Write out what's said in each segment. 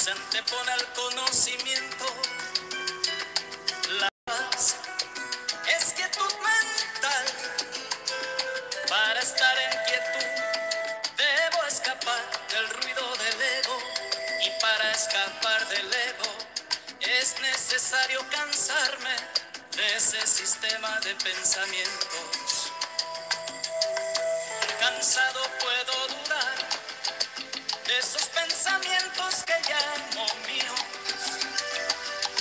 se antepone al conocimiento. La paz es quietud mental. Para estar en quietud debo escapar del ruido del ego. Y para escapar del ego es necesario cansarme de ese sistema de pensamientos. Cansado puedo dudar esos pensamientos que llamo míos.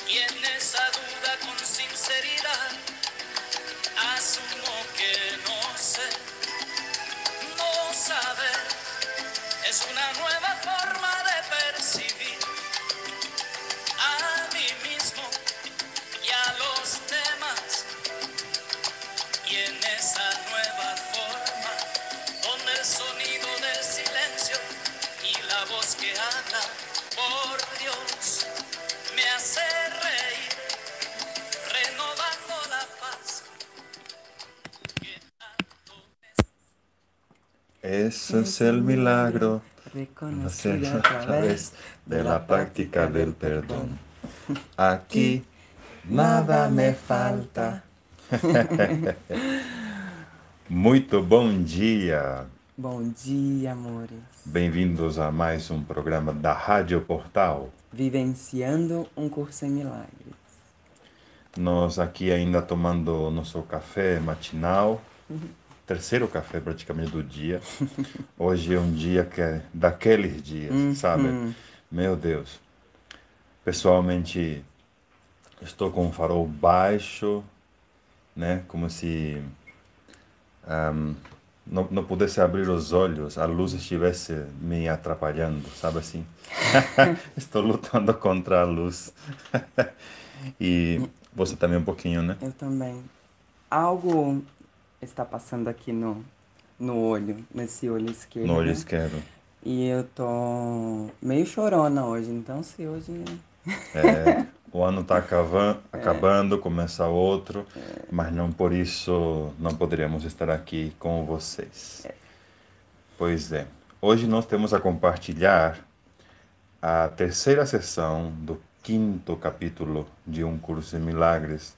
Y en esa duda con sinceridad asumo que no sé, no saber es una nueva Ese es el milagro, nacer a través de la práctica del perdón. Aquí nada me falta. Muito bom dia. Bom dia, amores. Bem-vindos a mais um programa da Rádio Portal. Vivenciando um curso em milagres. Nós aqui ainda tomando nosso café matinal, terceiro café praticamente do dia. Hoje é um dia que é daqueles dias, sabe? Meu Deus. Pessoalmente, estou com o farol baixo, né? Como se ahm, não, não pudesse abrir os olhos, a luz estivesse me atrapalhando, sabe assim? estou lutando contra a luz. e você também um pouquinho, né? Eu também. Algo está passando aqui no, no olho, nesse olho esquerdo. No olho né? esquerdo. E eu tô meio chorona hoje, então se hoje. É, o ano está acabando, começa outro, mas não por isso não poderíamos estar aqui com vocês. Pois é. Hoje nós temos a compartilhar a terceira sessão do quinto capítulo de Um Curso em Milagres.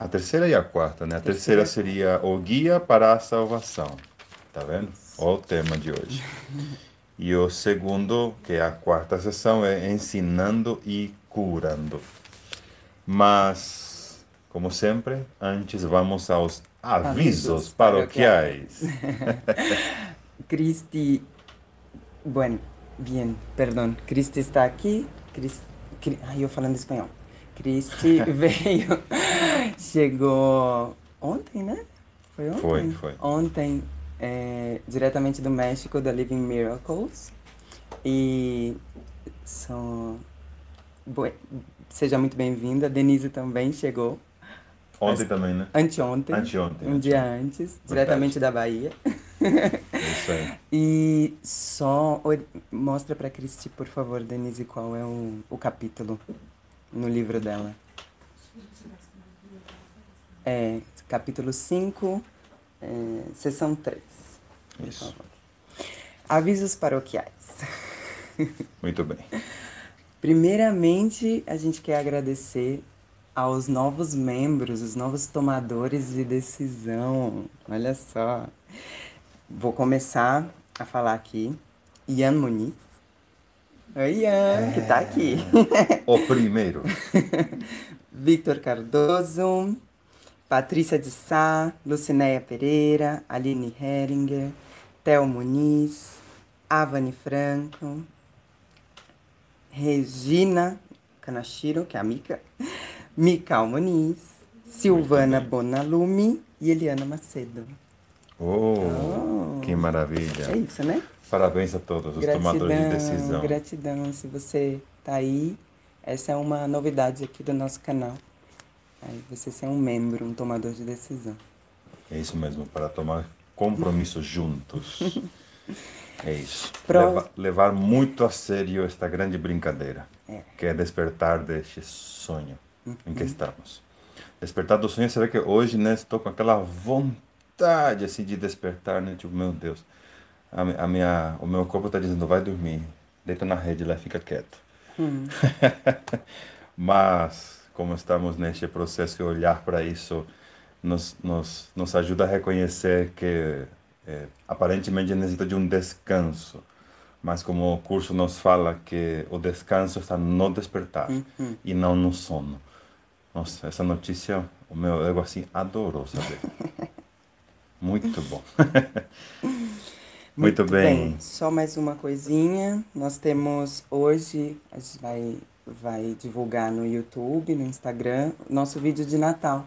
A terceira e a quarta, né? A terceira seria o Guia para a Salvação. Tá vendo? Olha o tema de hoje. E o segundo, que é a quarta sessão, é Ensinando e Curando. Mas, como sempre, antes vamos aos avisos Avisos paroquiais. Cristi. Bueno, bien, perdón. Cristi está aqui. Cris... Cri... Ai, eu falando espanhol. Cristi veio. Chegou ontem, né? Foi ontem? Foi, foi. Ontem, é, diretamente do México, da Living Miracles. E são. Bue- Seja muito bem-vinda. Denise também chegou. Ontem também, né? Anteontem. Anteontem, Um dia antes, diretamente da Bahia. Isso aí. E só mostra pra Cristi, por favor, Denise, qual é o, o capítulo no livro dela. É, capítulo 5, é, sessão 3. Por Isso. Avisos paroquiais. Muito bem. Primeiramente, a gente quer agradecer aos novos membros, os novos tomadores de decisão. Olha só. Vou começar a falar aqui. Ian Muniz. Oi, Ian, que tá aqui. O primeiro. Victor Cardoso, Patrícia de Sá, Lucinéia Pereira, Aline Heringer, Theo Muniz, Avani Franco, Regina Kanashiro, que é a Mica, Mical Muniz, Silvana Bonalume e Eliana Macedo. Oh, que É maravilha. isso, né? Parabéns a todos os tomadores de decisão. gratidão. Se você tá aí, essa é uma novidade aqui do nosso canal. Aí você ser um membro, um tomador de decisão. É isso mesmo, para tomar compromissos juntos. É isso. Pro- Leva- levar muito a sério esta grande brincadeira, É. que é despertar deste sonho em que estamos. Despertar do sonho, vê que hoje, né, estou com aquela vontade assim de despertar, né, tipo, meu Deus, a, a minha, o meu corpo está dizendo, vai dormir, deita na rede lá fica quieto. Hum. Mas, como estamos neste processo de olhar para isso, nos, nos, nos ajuda a reconhecer que é, aparentemente necessita de um descanso. Mas como o curso nos fala que o descanso está no despertar Uhum. e não no sono. Nossa, essa notícia o meu ego assim adorou saber. Muito bom. Muito, bem. Só mais uma coisinha. Nós temos hoje, a gente vai, vai divulgar no YouTube, no Instagram, nosso vídeo de Natal.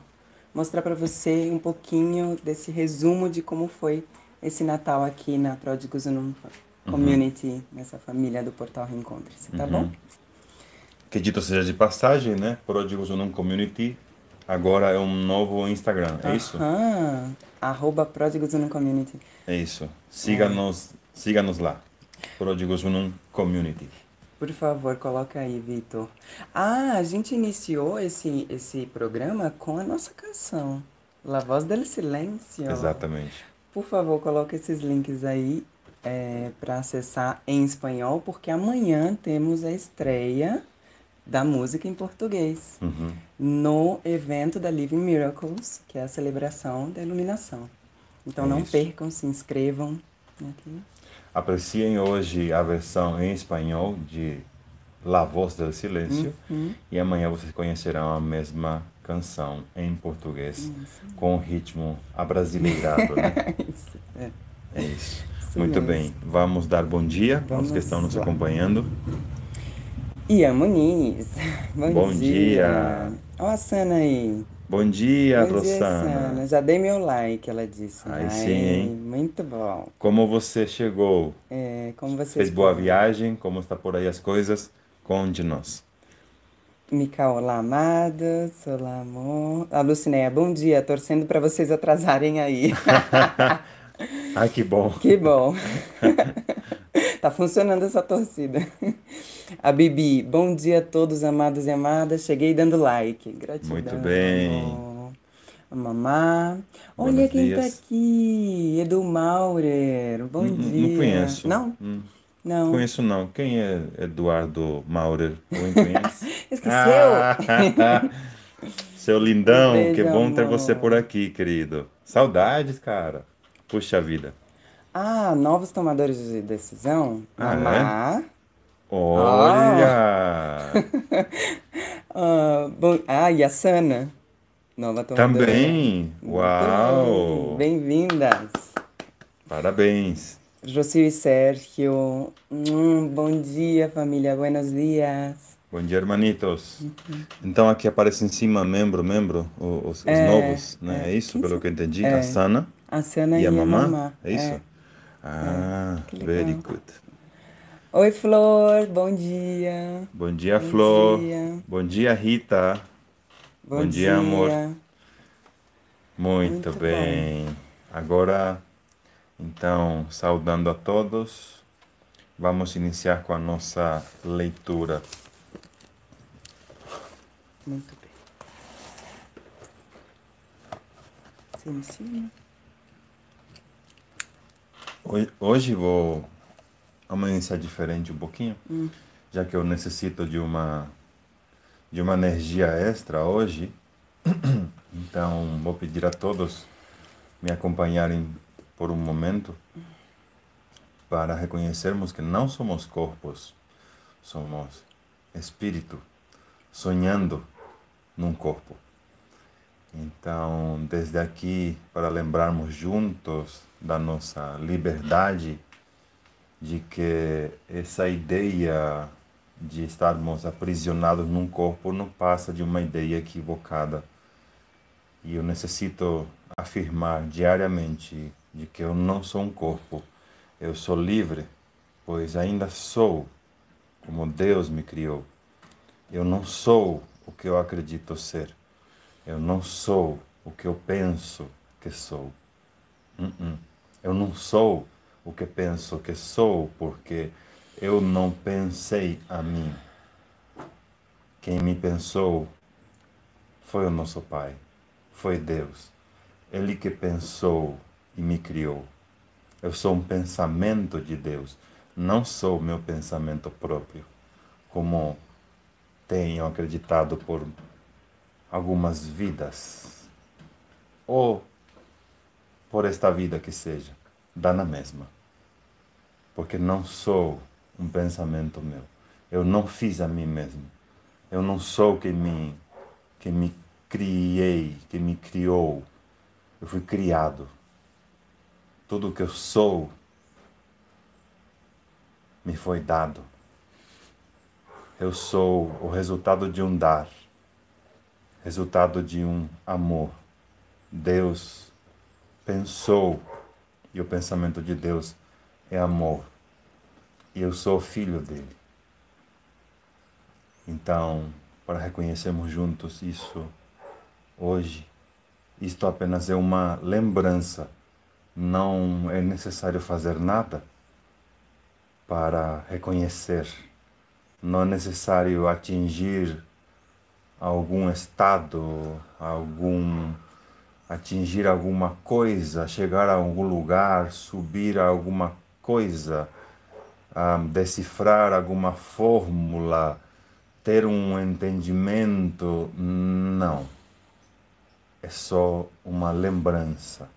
Mostrar para você um pouquinho desse resumo de como foi esse Natal aqui na Pródigos Unum Community, nessa família do Portal Reencontre-se, tá bom? Que dito seja de passagem, né? Pródigos Unum Community agora é um novo Instagram, é isso? Aham. Arroba Pródigos Unum Community. É isso. Siga-nos siga-nos lá. Pródigos Unum Community. Por favor, coloca aí, Vitor. Ah, a gente iniciou esse, esse programa com a nossa canção, La Voz del Silêncio. Exatamente. Por favor, coloque esses links aí é, para acessar em espanhol, porque amanhã temos a estreia da música em português Uhum. no evento da Living Miracles, que é a celebração da iluminação. Então não Isso. percam, se inscrevam aqui. Apreciem hoje a versão em espanhol de La Voz del Silêncio Uhum. e amanhã vocês conhecerão a mesma canção em português com o ritmo abrasileirado, né? Isso, é. É isso. Isso Muito mesmo. bem. Vamos dar bom dia aos Vamos que estão nos lá. acompanhando. Ian Muniz. Bom, Bom dia. dia. Olha a Sana aí. Bom dia, Bom dia. Sana. Já dei meu like, ela disse. Aí Ai, sim, hein? Muito bom. Como você chegou? É, como você Fez boa viagem? Como está por aí as coisas? Conte-nos. Mica, olá, amados. Olá, amor. A Lucinéia, bom dia. Torcendo para vocês atrasarem aí. Ai, que bom. que bom. tá funcionando essa torcida. A Bibi, bom dia a todos, amados e amadas. Cheguei dando like. Gratidão. Muito bem. A mamá. Olha Buenos quem tá dias. aqui. Edu Maurer. Bom N- n- dia. Não conheço. Não? Hum, Não. Conheço não. Quem é Eduardo Maurer? Alguém conhece? Esqueceu? Ah, Seu lindão, beijo, que bom ter amor. você por aqui, querido. Saudades, cara. Puxa vida. Ah, novos tomadores de decisão. Ah, Mamá. Olha! Ah, bom, ah, e a Sana. Nova tomadora. Também! Uau! bem. Bem-vindas. Parabéns! Rocio e Sérgio. Hum, bom dia, família. Buenos dias. Bom dia, hermanitos. Uhum. Então aqui aparece em cima membro, membro, os, os É, novos, né? é. É isso, pelo que eu entendi. É. A Sana A Sana e a mamã. mamá. É isso? Ah, que very good. Oi, Flor. Bom dia. Bom dia, Bom Flor. dia. Bom dia, Rita. Bom, Bom dia, amor. Muito Muito, bom. bem. Agora, então, saudando a todos, vamos iniciar com a nossa leitura. Muito bem. Você? Hoje, hoje vou amanhecer diferente um pouquinho, já que eu necessito de uma de uma energia extra hoje. Então, vou pedir a todos me acompanharem por um momento para reconhecermos que não somos corpos, somos espírito sonhando num corpo. Então, desde aqui, para lembrarmos juntos da nossa liberdade, de que essa ideia de estarmos aprisionados num corpo não passa de uma ideia equivocada. E eu necessito afirmar diariamente de que eu não sou um corpo, eu sou livre, pois ainda sou como Deus me criou. Eu não sou o que eu acredito ser. Eu não sou o que eu penso que sou. Uh-uh. Eu não sou o que penso que sou porque eu não pensei a mim. Quem me pensou foi o nosso Pai, foi Deus. Ele que pensou e me criou. Eu sou um pensamento de Deus. não sou meu pensamento próprio, como tenho acreditado por algumas vidas, ou por esta vida que seja, dá na mesma. Porque não sou um pensamento meu. Eu não fiz a mim mesmo. Eu não sou quem me, quem me criei, quem me criou. Eu fui criado. Tudo que eu sou me foi dado. Eu sou o resultado de um dar, resultado de um amor. Deus pensou, e o pensamento de Deus é amor. E eu sou filho dele. Então, para reconhecermos juntos isso hoje, isto apenas é uma lembrança. Não é necessário fazer nada para reconhecer. Não é necessário atingir algum estado, algum atingir alguma coisa, chegar a algum lugar, subir a alguma coisa, um, decifrar alguma fórmula, ter um entendimento. Não. É só uma lembrança.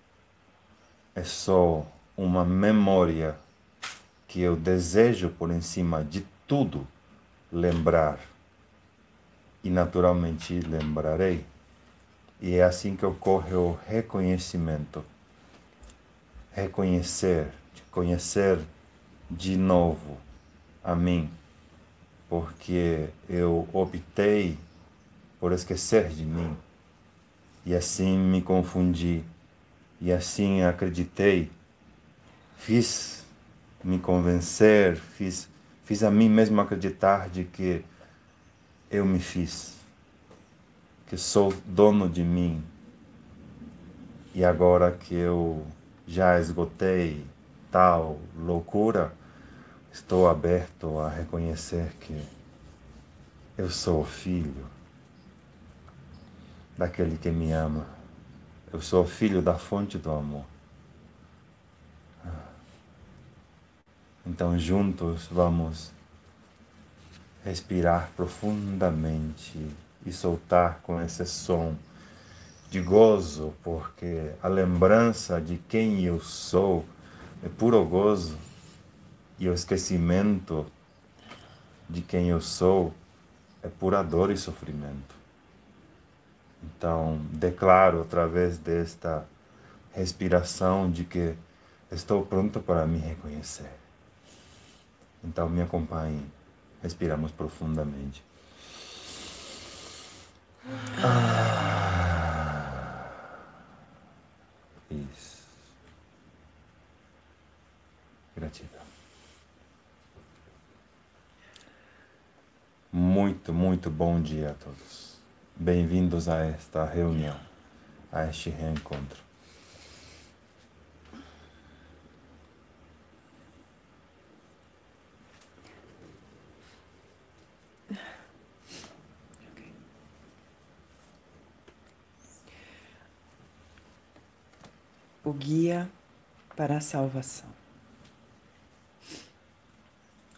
É só uma memória que eu desejo, por em cima de tudo, lembrar. E naturalmente lembrarei. E é assim que ocorre o reconhecimento. Reconhecer, conhecer de novo a mim, porque eu optei por esquecer de mim. E assim me confundi, e assim acreditei. Fiz me convencer, fiz, fiz a mim mesmo acreditar de que eu me fiz, que sou dono de mim. E agora que eu já esgotei tal loucura, estou aberto a reconhecer que eu sou filho daquele que me ama. Eu sou filho da fonte do amor. Então, juntos vamos respirar profundamente e soltar com esse som de gozo, porque a lembrança de quem eu sou é puro gozo e o esquecimento de quem eu sou é pura dor e sofrimento. Então, declaro através desta respiração de que estou pronto para me reconhecer. Então, me acompanhe. Respiramos profundamente. Ah. Isso. Gratidão. Muito, muito bom dia a todos. Bem-vindos a esta reunião, a este reencontro. O guia para a salvação.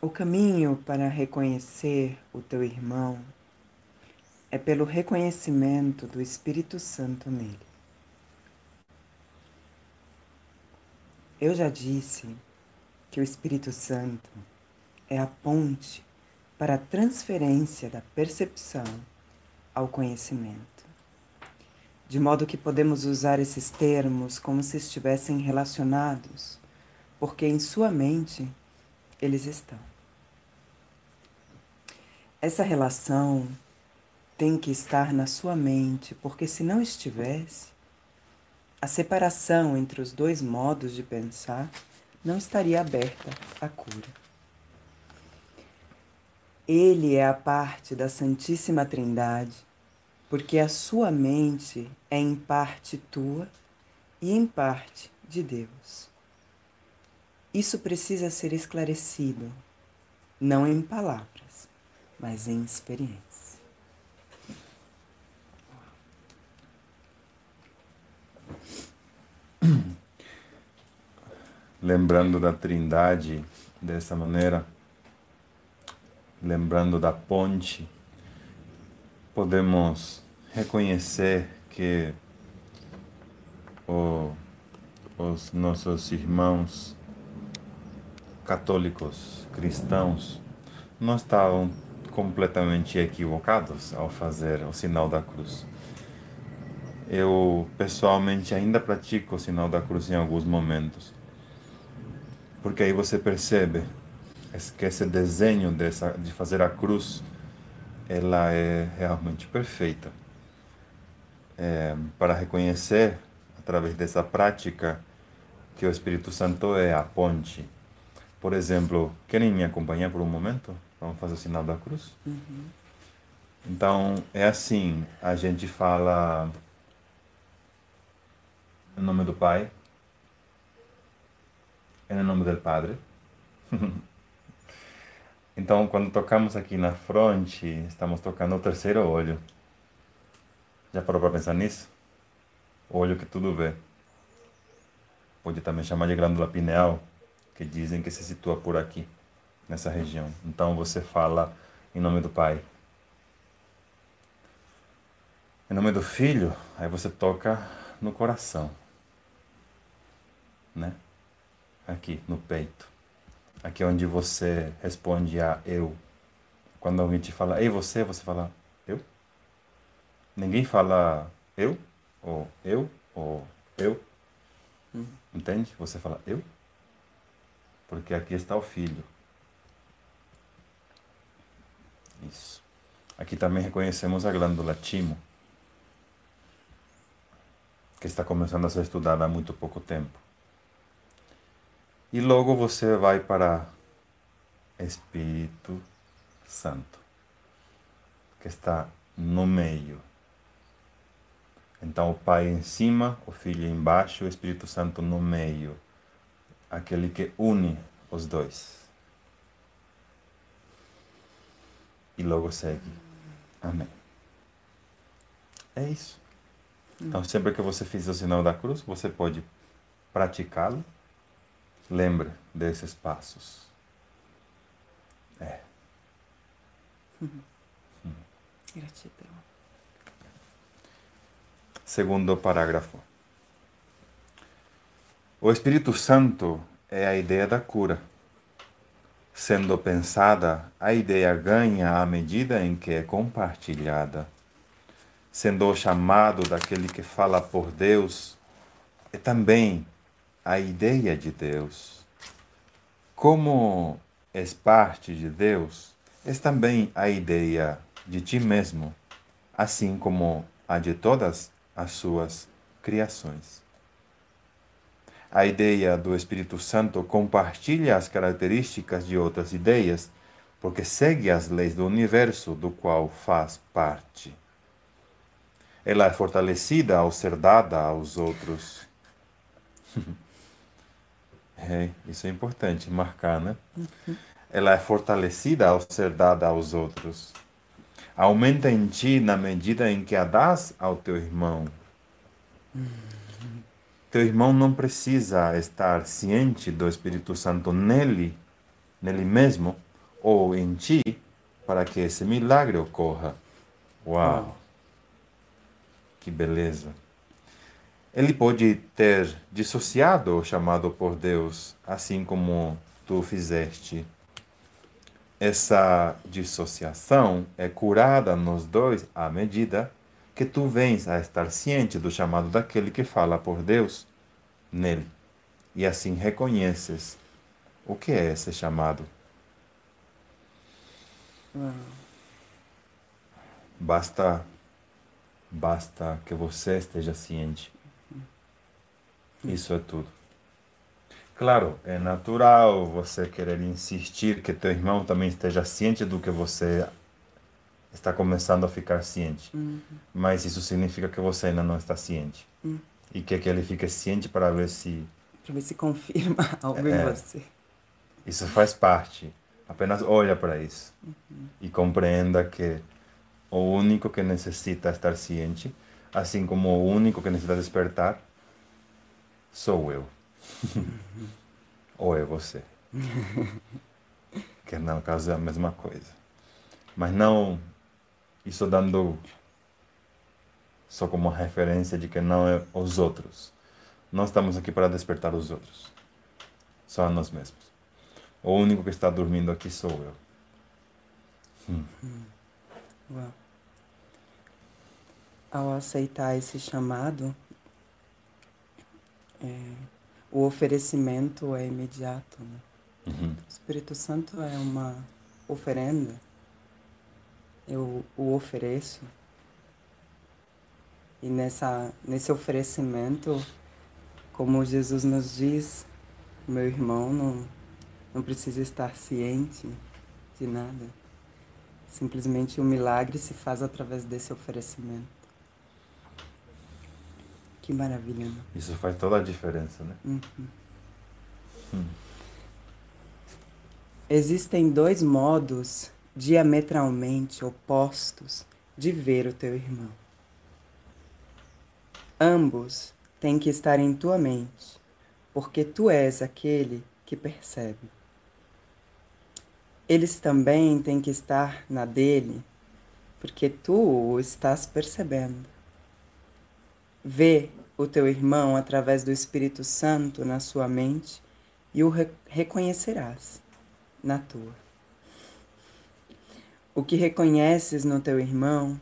O caminho para reconhecer o teu irmão é pelo reconhecimento do Espírito Santo nele. Eu já disse que o Espírito Santo é a ponte para a transferência da percepção ao conhecimento. De modo que podemos usar esses termos como se estivessem relacionados, porque em sua mente eles estão. Essa relação tem que estar na sua mente, porque se não estivesse, a separação entre os dois modos de pensar não estaria aberta à cura. Ele é a parte da Santíssima Trindade, porque a sua mente é em parte tua e em parte de Deus. Isso precisa ser esclarecido, não em palavras, mas em experiência. Lembrando da Trindade, dessa maneira, lembrando da ponte, podemos reconhecer que o, os nossos irmãos católicos, cristãos, não estavam completamente equivocados ao fazer o sinal da cruz. Eu pessoalmente ainda pratico o sinal da cruz em alguns momentos. Porque aí você percebe que esse desenho dessa, de fazer a cruz, ela é realmente perfeita. É, para reconhecer, através dessa prática, que o Espírito Santo é a ponte. Por exemplo, querem me acompanhar por um momento? Vamos fazer o sinal da cruz? Uhum. Então, é assim, a gente fala em nome do Pai, em nome do Padre. então, quando tocamos aqui na fronte, estamos tocando o terceiro olho. Já parou para pensar nisso? O olho que tudo vê. Pode também chamar de glândula pineal, que dizem que se situa por aqui, nessa região. Então, você fala em nome do Pai. Em nome do Filho, aí você toca no coração né? Aqui no peito. Aqui é onde você responde a eu. Quando alguém te fala, ei você, você fala eu. Ninguém fala eu, ou eu, ou eu. Hum. Entende? Você fala eu. Porque aqui está o filho. Isso. Aqui também reconhecemos a glândula timo, que está começando a ser estudada há muito pouco tempo. E logo você vai para Espírito Santo, que está no meio. Então o Pai em cima, o Filho embaixo, o Espírito Santo no meio, aquele que une os dois. E logo segue. Amém. É isso. Então, sempre que você fizer o sinal da cruz, você pode praticá-lo Lembra desses passos. É. Gratidão. Segundo parágrafo. O Espírito Santo é a ideia da cura. Sendo pensada, a ideia ganha à medida em que é compartilhada. Sendo o chamado daquele que fala por Deus, é também a ideia de Deus. Como és parte de Deus, és também a ideia de ti mesmo, assim como a de todas as suas criações. A ideia do Espírito Santo compartilha as características de outras ideias, porque segue as leis do universo do qual faz parte. Ela é fortalecida ao ser dada aos outros. É, isso é importante marcar, né? Uhum. Ela é fortalecida ao ser dada aos outros. Aumenta em ti na medida em que a dás ao teu irmão. Uhum. Teu irmão não precisa estar ciente do Espírito Santo nele, nele mesmo, ou em ti, para que esse milagre ocorra. Uau! Que beleza! Ele pode ter dissociado o chamado por Deus, assim como tu fizeste. Essa dissociação é curada nos dois à medida que tu vens a estar ciente do chamado daquele que fala por Deus nele. E assim reconheces o que é esse chamado. Basta basta que você esteja ciente isso é tudo. Claro, é natural você querer insistir que teu irmão também esteja ciente do que você está começando a ficar ciente. Uhum. Mas isso significa que você ainda não está ciente. Uhum. E quer que ele fique ciente para ver se. Para ver se confirma algo é, em você. Isso faz parte. Apenas olha para isso. Uhum. E compreenda que o único que necessita estar ciente, assim como o único que necessita despertar, sou eu. Ou é você. que no caso é a mesma coisa. Mas não isso dando só como referência de que não é os outros. Nós estamos aqui para despertar os outros. Só a nós mesmos. O único que está dormindo aqui sou eu. Hum. Uau. Ao aceitar esse chamado, é, o oferecimento é imediato. Né? Uhum. O Espírito Santo é uma oferenda. Eu o ofereço. E nessa, nesse oferecimento, como Jesus nos diz, meu irmão não, não precisa estar ciente de nada. Simplesmente o milagre se faz através desse oferecimento. Que maravilha, né? Isso faz toda a diferença, né? Uhum. Hum. Existem dois modos diametralmente opostos de ver o teu irmão. Ambos têm que estar em tua mente, porque tu és aquele que percebe. Eles também têm que estar na dele, porque tu o estás percebendo. Vê o teu irmão através do Espírito Santo na sua mente e o re reconhecerás na tua. O que reconheces no teu irmão,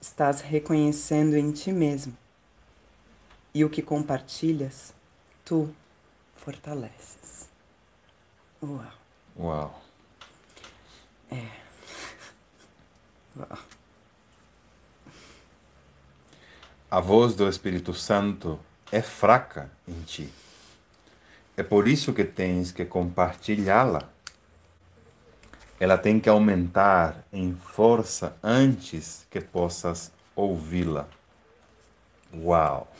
estás reconhecendo em ti mesmo. E o que compartilhas, tu fortaleces. Uau. Uau. É. Uau. A voz do Espírito Santo é fraca em ti. É por isso que tens que compartilhá-la. Ela tem que aumentar em força antes que possas ouvi-la. Uau!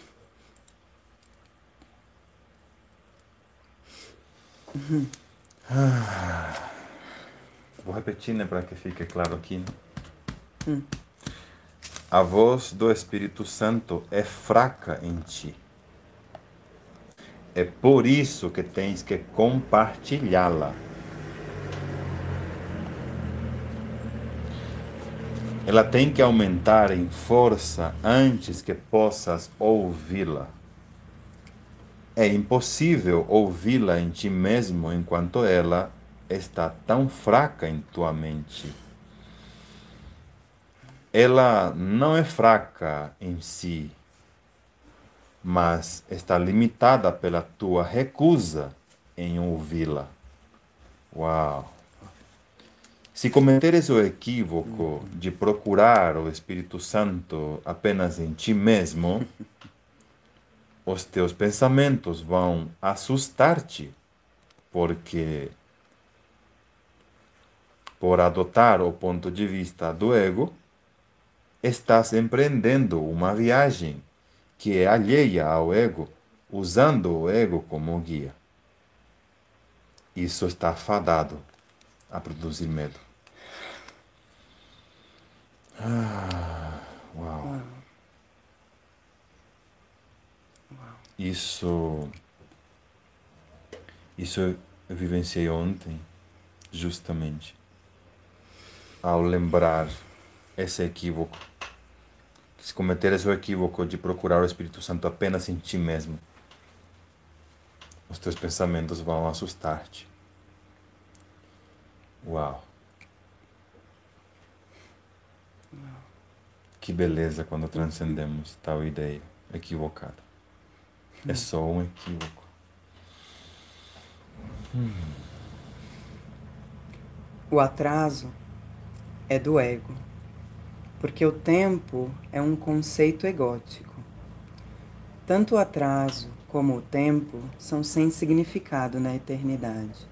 Ah. Vou repetir, né, para que fique claro aqui. Né? Hum. A voz do Espírito Santo é fraca em ti. É por isso que tens que compartilhá-la. Ela tem que aumentar em força antes que possas ouvi-la. É impossível ouvi-la em ti mesmo enquanto ela está tão fraca em tua mente. Ela não é fraca em si, mas está limitada pela tua recusa em ouvi-la. Uau! Se cometeres o equívoco de procurar o Espírito Santo apenas em ti mesmo, os teus pensamentos vão assustar-te, porque por adotar o ponto de vista do ego, estás empreendendo uma viagem que é alheia ao ego, usando o ego como guia. Isso está fadado a produzir medo. Ah, uau. Isso. Isso eu vivenciei ontem, justamente, ao lembrar esse equívoco. Se cometeres o equívoco de procurar o Espírito Santo apenas em ti mesmo, os teus pensamentos vão assustar-te. Uau! Que beleza quando transcendemos tal ideia equivocada. É só um equívoco. O atraso é do ego, porque o tempo é um conceito egótico. Tanto o atraso como o tempo são sem significado na eternidade.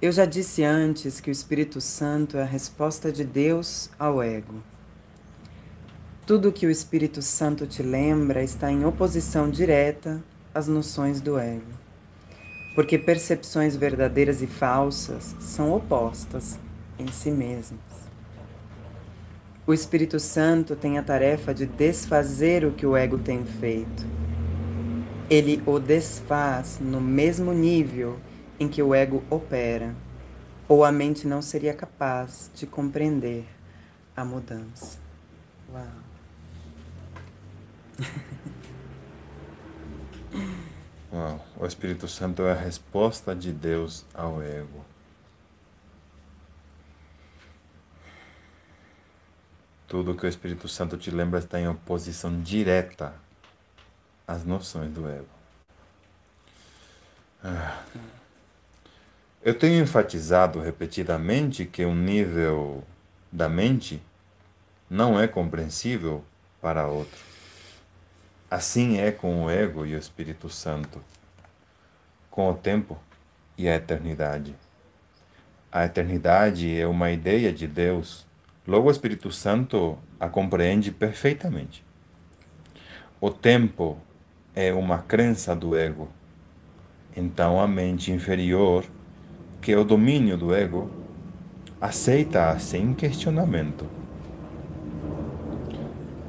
Eu já disse antes que o Espírito Santo é a resposta de Deus ao ego. Tudo que o Espírito Santo te lembra está em oposição direta às noções do ego. Porque percepções verdadeiras e falsas são opostas em si mesmas. O Espírito Santo tem a tarefa de desfazer o que o ego tem feito. Ele o desfaz no mesmo nível em que o ego opera, ou a mente não seria capaz de compreender a mudança. Uau! Uau. O Espírito Santo é a resposta de Deus ao ego. Tudo que o Espírito Santo te lembra está em oposição direta às noções do ego. Ah. Eu tenho enfatizado repetidamente que um nível da mente não é compreensível para outro. Assim é com o ego e o Espírito Santo, com o tempo e a eternidade. A eternidade é uma ideia de Deus, logo o Espírito Santo a compreende perfeitamente. O tempo é uma crença do ego, então a mente inferior que o domínio do ego aceita sem questionamento.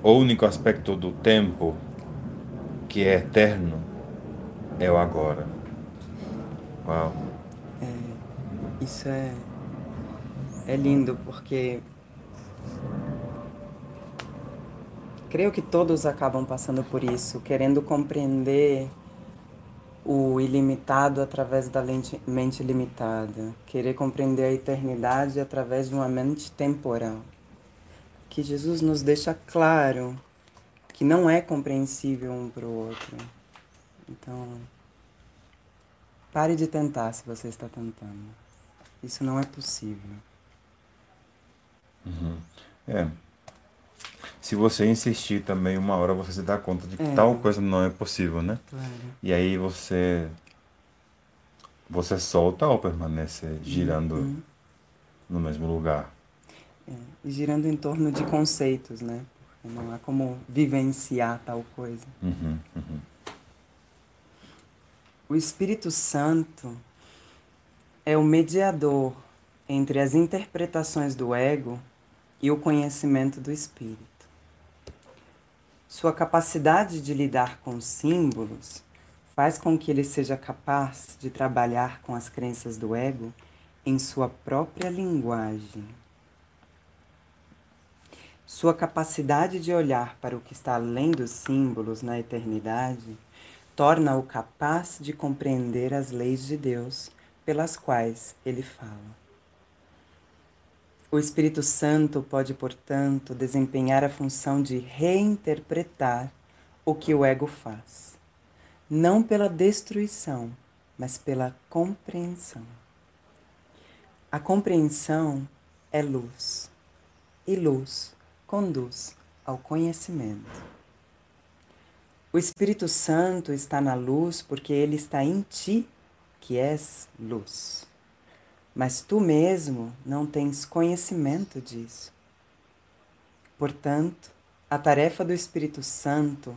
O único aspecto do tempo que é eterno é o agora. Uau. É, isso é, é lindo porque creio que todos acabam passando por isso, querendo compreender o ilimitado através da mente limitada, querer compreender a eternidade através de uma mente temporal. Que Jesus nos deixa claro que não é compreensível um para o outro. Então, pare de tentar se você está tentando. Isso não é possível. Uhum. É. Se você insistir também, uma hora você se dá conta de que É. tal coisa não é possível, né? Claro. E aí você você solta ou permanece girando Uhum. no mesmo lugar. É, girando em torno de conceitos, né? Não há como vivenciar tal coisa. Uhum, uhum. O Espírito Santo é o mediador entre as interpretações do ego e o conhecimento do Espírito. Sua capacidade de lidar com símbolos faz com que ele seja capaz de trabalhar com as crenças do ego em sua própria linguagem. Sua capacidade de olhar para o que está além dos símbolos na eternidade torna-o capaz de compreender as leis de Deus pelas quais ele fala. O Espírito Santo pode, portanto, desempenhar a função de reinterpretar o que o ego faz, não pela destruição, mas pela compreensão. A compreensão é luz, e luz conduz ao conhecimento. O Espírito Santo está na luz porque ele está em ti, que és luz. Mas tu mesmo não tens conhecimento disso. Portanto, a tarefa do Espírito Santo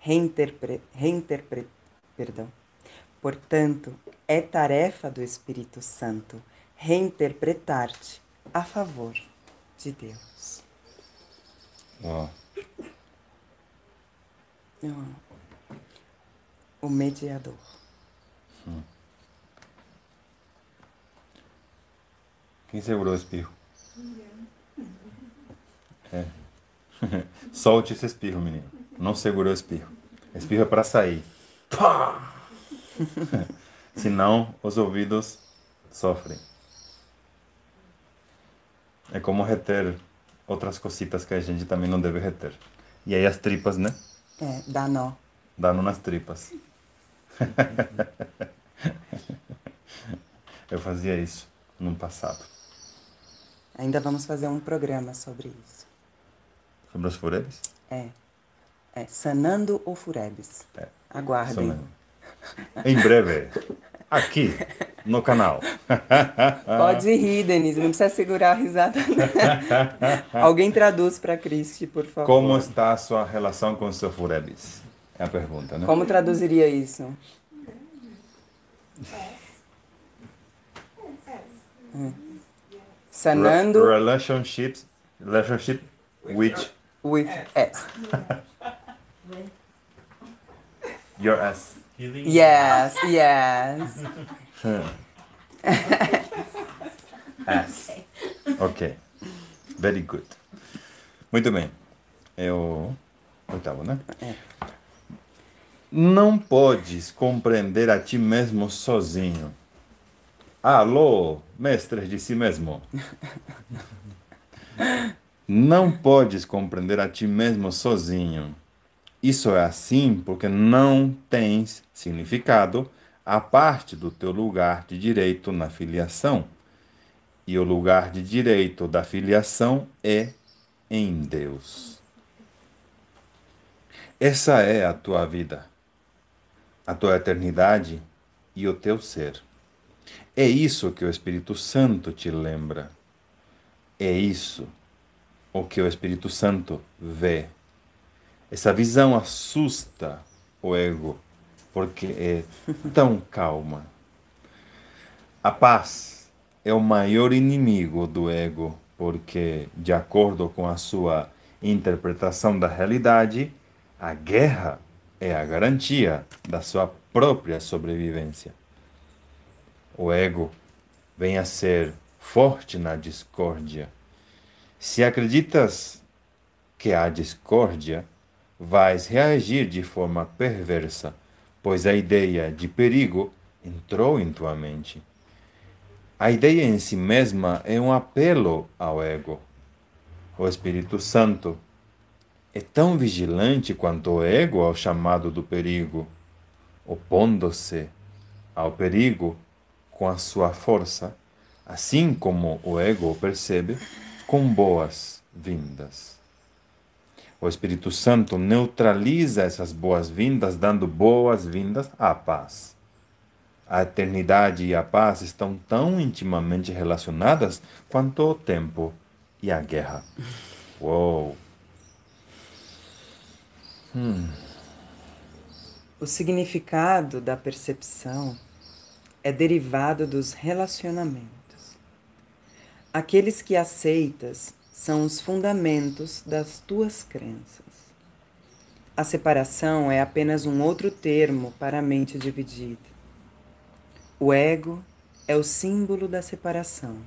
reinterpre, reinterpre, perdão. Portanto, é tarefa do Espírito Santo reinterpretar-te a favor de Deus. Uau. O mediador. Quem segurou o espirro? É. Solte esse espirro, menino. Não segurou o espirro. Espirro é para sair. Pá! Senão, os ouvidos sofrem. É como reter outras cositas que a gente também não deve reter. E aí as tripas, né? É, dá nó. Dá nó nas tripas. Eu fazia isso no passado. Ainda vamos fazer um programa sobre isso. Sobre os furebes? É. É Sanando o Furebes. É. Aguardem. mesmo. Em breve, aqui no canal. Pode rir, Denise. Não precisa segurar a risada. não. Alguém traduz para Cristi, por favor. Como está a sua relação com o seu furebes? É a pergunta, né? Como traduziria isso? Hum. Sanando Re- relationships, relationship with with S. your ass. Healing. Yes, yes. As. Ok. Very good. Muito bem. É o oitavo, né? É. Não podes compreender a ti mesmo sozinho. Alô, mestres de si mesmo. Não podes compreender a ti mesmo sozinho. Isso é assim porque não tens significado a parte do teu lugar de direito na filiação. E o lugar de direito da filiação é em Deus. Essa é a tua vida, a tua eternidade e o teu ser. É isso que o Espírito Santo te lembra. É isso o que o Espírito Santo vê. Essa visão assusta o ego, porque é tão calma. A paz é o maior inimigo do ego, porque, de acordo com a sua interpretação da realidade, a guerra é a garantia da sua própria sobrevivência. O ego vem a ser forte na discórdia. Se acreditas que há discórdia, vais reagir de forma perversa, pois a ideia de perigo entrou em tua mente. A ideia em si mesma é um apelo ao ego. O Espírito Santo é tão vigilante quanto o ego ao chamado do perigo, opondo-se ao perigo com a sua força, assim como o ego percebe, com boas-vindas. O Espírito Santo neutraliza essas boas-vindas, dando boas-vindas à paz. A eternidade e a paz estão tão intimamente relacionadas quanto o tempo e a guerra. Uou! Hum. O significado da percepção é derivado dos relacionamentos. Aqueles que aceitas são os fundamentos das tuas crenças. A separação é apenas um outro termo para a mente dividida. O ego é o símbolo da separação,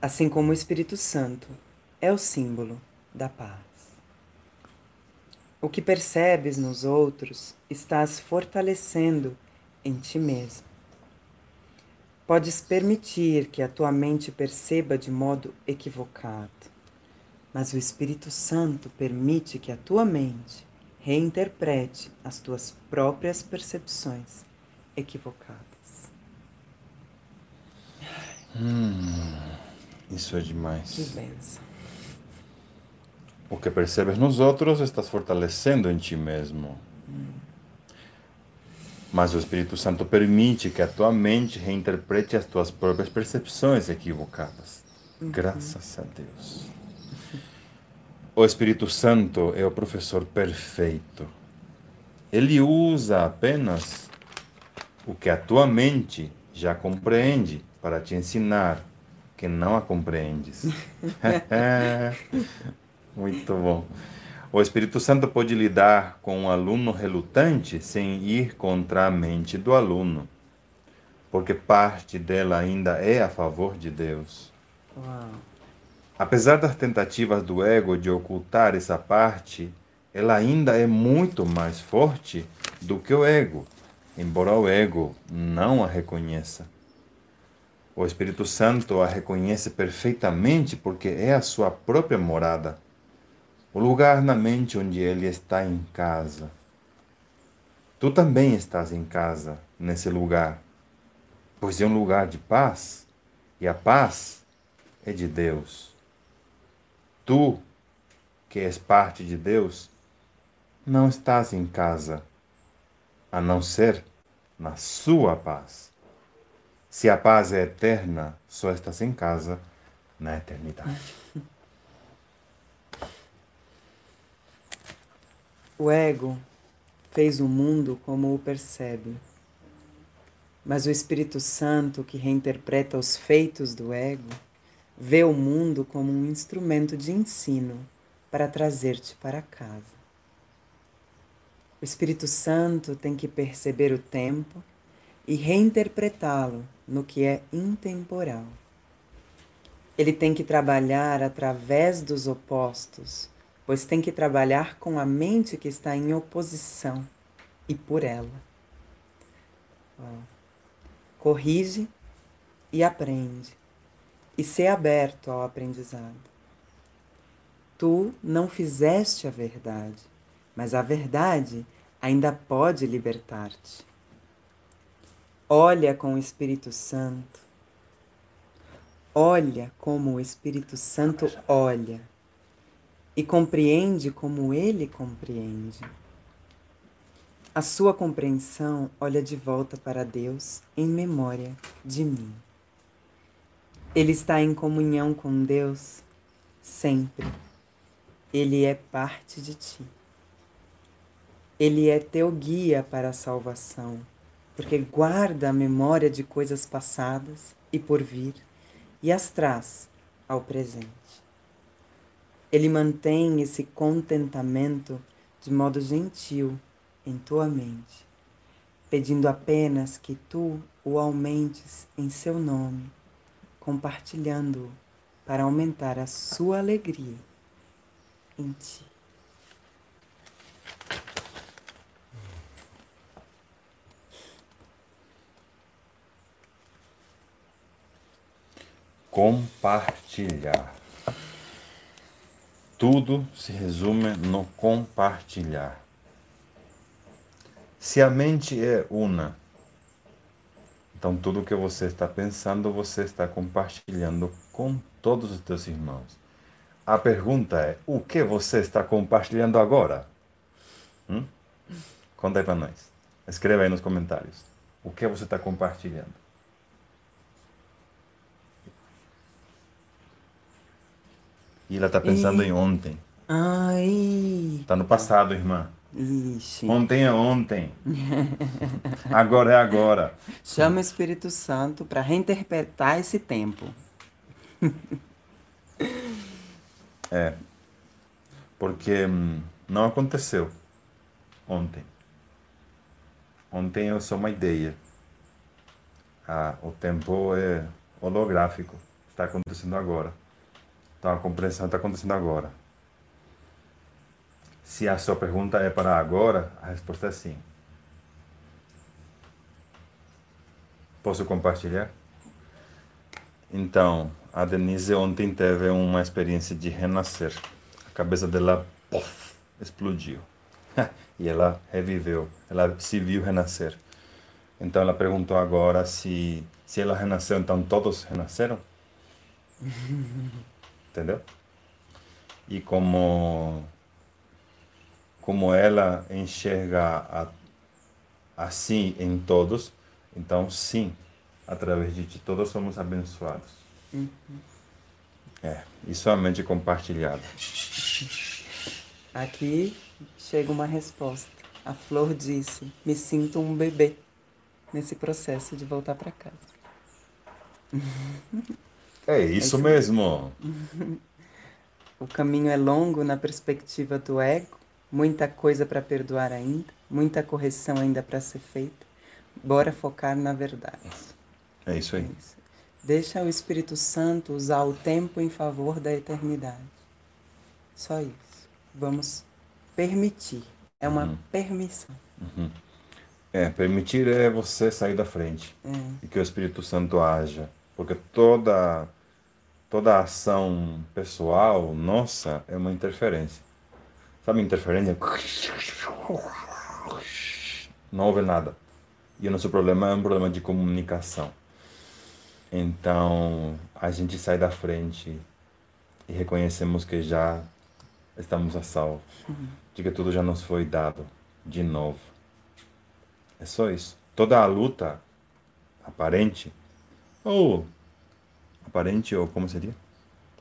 assim como o Espírito Santo é o símbolo da paz. O que percebes nos outros estás fortalecendo em ti mesmo. Podes permitir que a tua mente perceba de modo equivocado, mas o Espírito Santo permite que a tua mente reinterprete as tuas próprias percepções equivocadas. Hum, isso é demais. Que benção. O que percebes nos outros estás fortalecendo em ti mesmo. Mas o Espírito Santo permite que a tua mente reinterprete as tuas próprias percepções equivocadas. Uhum. Graças a Deus. O Espírito Santo é o professor perfeito. Ele usa apenas o que a tua mente já compreende para te ensinar que não a compreendes. Muito bom. O Espírito Santo pode lidar com um aluno relutante sem ir contra a mente do aluno, porque parte dela ainda é a favor de Deus. Uau. Apesar das tentativas do ego de ocultar essa parte, ela ainda é muito mais forte do que o ego, embora o ego não a reconheça. O Espírito Santo a reconhece perfeitamente porque é a sua própria morada o lugar na mente onde ele está em casa. Tu também estás em casa, nesse lugar, pois é um lugar de paz, e a paz é de Deus. Tu, que és parte de Deus, não estás em casa, a não ser na sua paz. Se a paz é eterna, só estás em casa na eternidade. O ego fez o mundo como o percebe. Mas o Espírito Santo, que reinterpreta os feitos do ego, vê o mundo como um instrumento de ensino para trazer-te para casa. O Espírito Santo tem que perceber o tempo e reinterpretá-lo no que é intemporal. Ele tem que trabalhar através dos opostos, pois tem que trabalhar com a mente que está em oposição e por ela. Corrige e aprende, e ser aberto ao aprendizado. Tu não fizeste a verdade, mas a verdade ainda pode libertar-te. Olha com o Espírito Santo. Olha como o Espírito Santo olha e compreende como ele compreende. A sua compreensão olha de volta para Deus em memória de mim. Ele está em comunhão com Deus sempre. Ele é parte de ti. Ele é teu guia para a salvação porque guarda a memória de coisas passadas e por vir e as traz ao presente. Ele mantém esse contentamento de modo gentil em tua mente, pedindo apenas que tu o aumentes em seu nome, compartilhando-o para aumentar a sua alegria em ti. compartilhar. Tudo se resume no compartilhar. Se a mente é una, então tudo que você está pensando, você está compartilhando com todos os teus irmãos. A pergunta é: o que você está compartilhando agora? Hum? Conta aí para nós. Escreva aí nos comentários. O que você está compartilhando? E ela tá pensando e... em ontem. Ai. Tá no passado, irmã. Ixi. Ontem é ontem. agora é agora. Chama o Espírito Santo para reinterpretar esse tempo. é. Porque hum, não aconteceu ontem. Ontem é só uma ideia. Ah, o tempo é holográfico. Está acontecendo agora. Então a compreensão está acontecendo agora. Se a sua pergunta é para agora, a resposta é sim. Posso compartilhar? Então, a Denise ontem teve uma experiência de renascer. A cabeça dela puff, explodiu. e ela reviveu, ela se viu renascer. Então ela perguntou agora se, se ela renasceu, então todos renasceram? entendeu? E como como ela enxerga a, assim em todos, então sim, através de ti todos somos abençoados. Uhum. É, e somente compartilhado. Aqui chega uma resposta. A Flor disse: Me sinto um bebê nesse processo de voltar para casa. É isso Esse... mesmo. o caminho é longo na perspectiva do ego, muita coisa para perdoar ainda, muita correção ainda para ser feita. Bora focar na verdade. É isso aí. É isso. Deixa o Espírito Santo usar o tempo em favor da eternidade. Só isso. Vamos permitir. É uma uhum. permissão. Uhum. É, permitir é você sair da frente é. e que o Espírito Santo haja porque toda, toda ação pessoal nossa é uma interferência. Sabe interferência? Não houve nada. E o nosso problema é um problema de comunicação. Então, a gente sai da frente e reconhecemos que já estamos a salvo. De que tudo já nos foi dado de novo. É só isso. Toda a luta aparente ou aparente, ou como seria?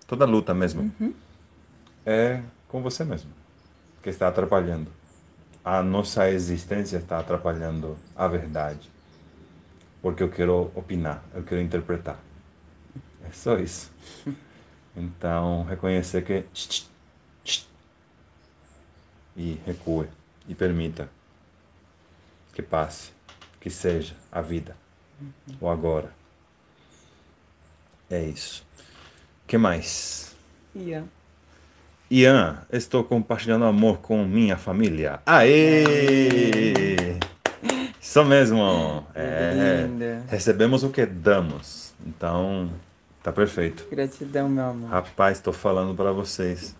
Toda luta mesmo. Uhum. É com você mesmo, que está atrapalhando. A nossa existência está atrapalhando a verdade. Porque eu quero opinar, eu quero interpretar. É só isso. Então, reconhecer que. E recue. E permita que passe. que seja a vida, o agora. É isso. que mais? Ian. Ian, estou compartilhando amor com minha família. Aê! Isso mesmo. É, linda. recebemos o que damos. Então, tá perfeito. Gratidão, meu amor. Rapaz, estou falando para vocês.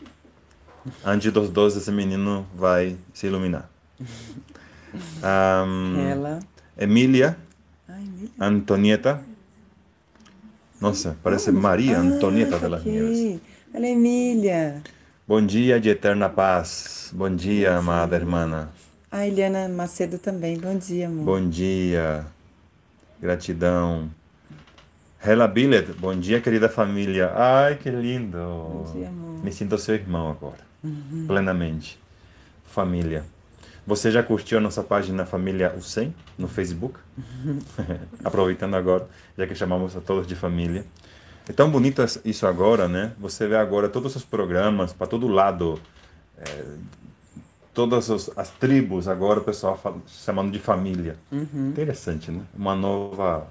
Antes dos 12, esse menino vai se iluminar. Ahm, Ela. Emília Emília. Antonieta. Nossa, parece Maria Antonieta ah, de las Nieves. saquei. Olha, Emília. Bom dia de eterna paz. Bom dia, amada irmã. A Eliana Macedo também. Bom dia, amor. Bom dia. Gratidão. Hela Billet, bom dia, querida família. Ai, que lindo. Bom dia, amor. Me sinto seu irmão agora. Plenamente. Família. Você já curtiu a nossa página Família USEM no Facebook? Aproveitando agora, já que chamamos a todos de família. É tão bonito isso agora, né? Você vê agora todos os programas, para todo lado, é, todas as, as tribos, agora o pessoal fala, chamando de família. Interessante, né? Uma nova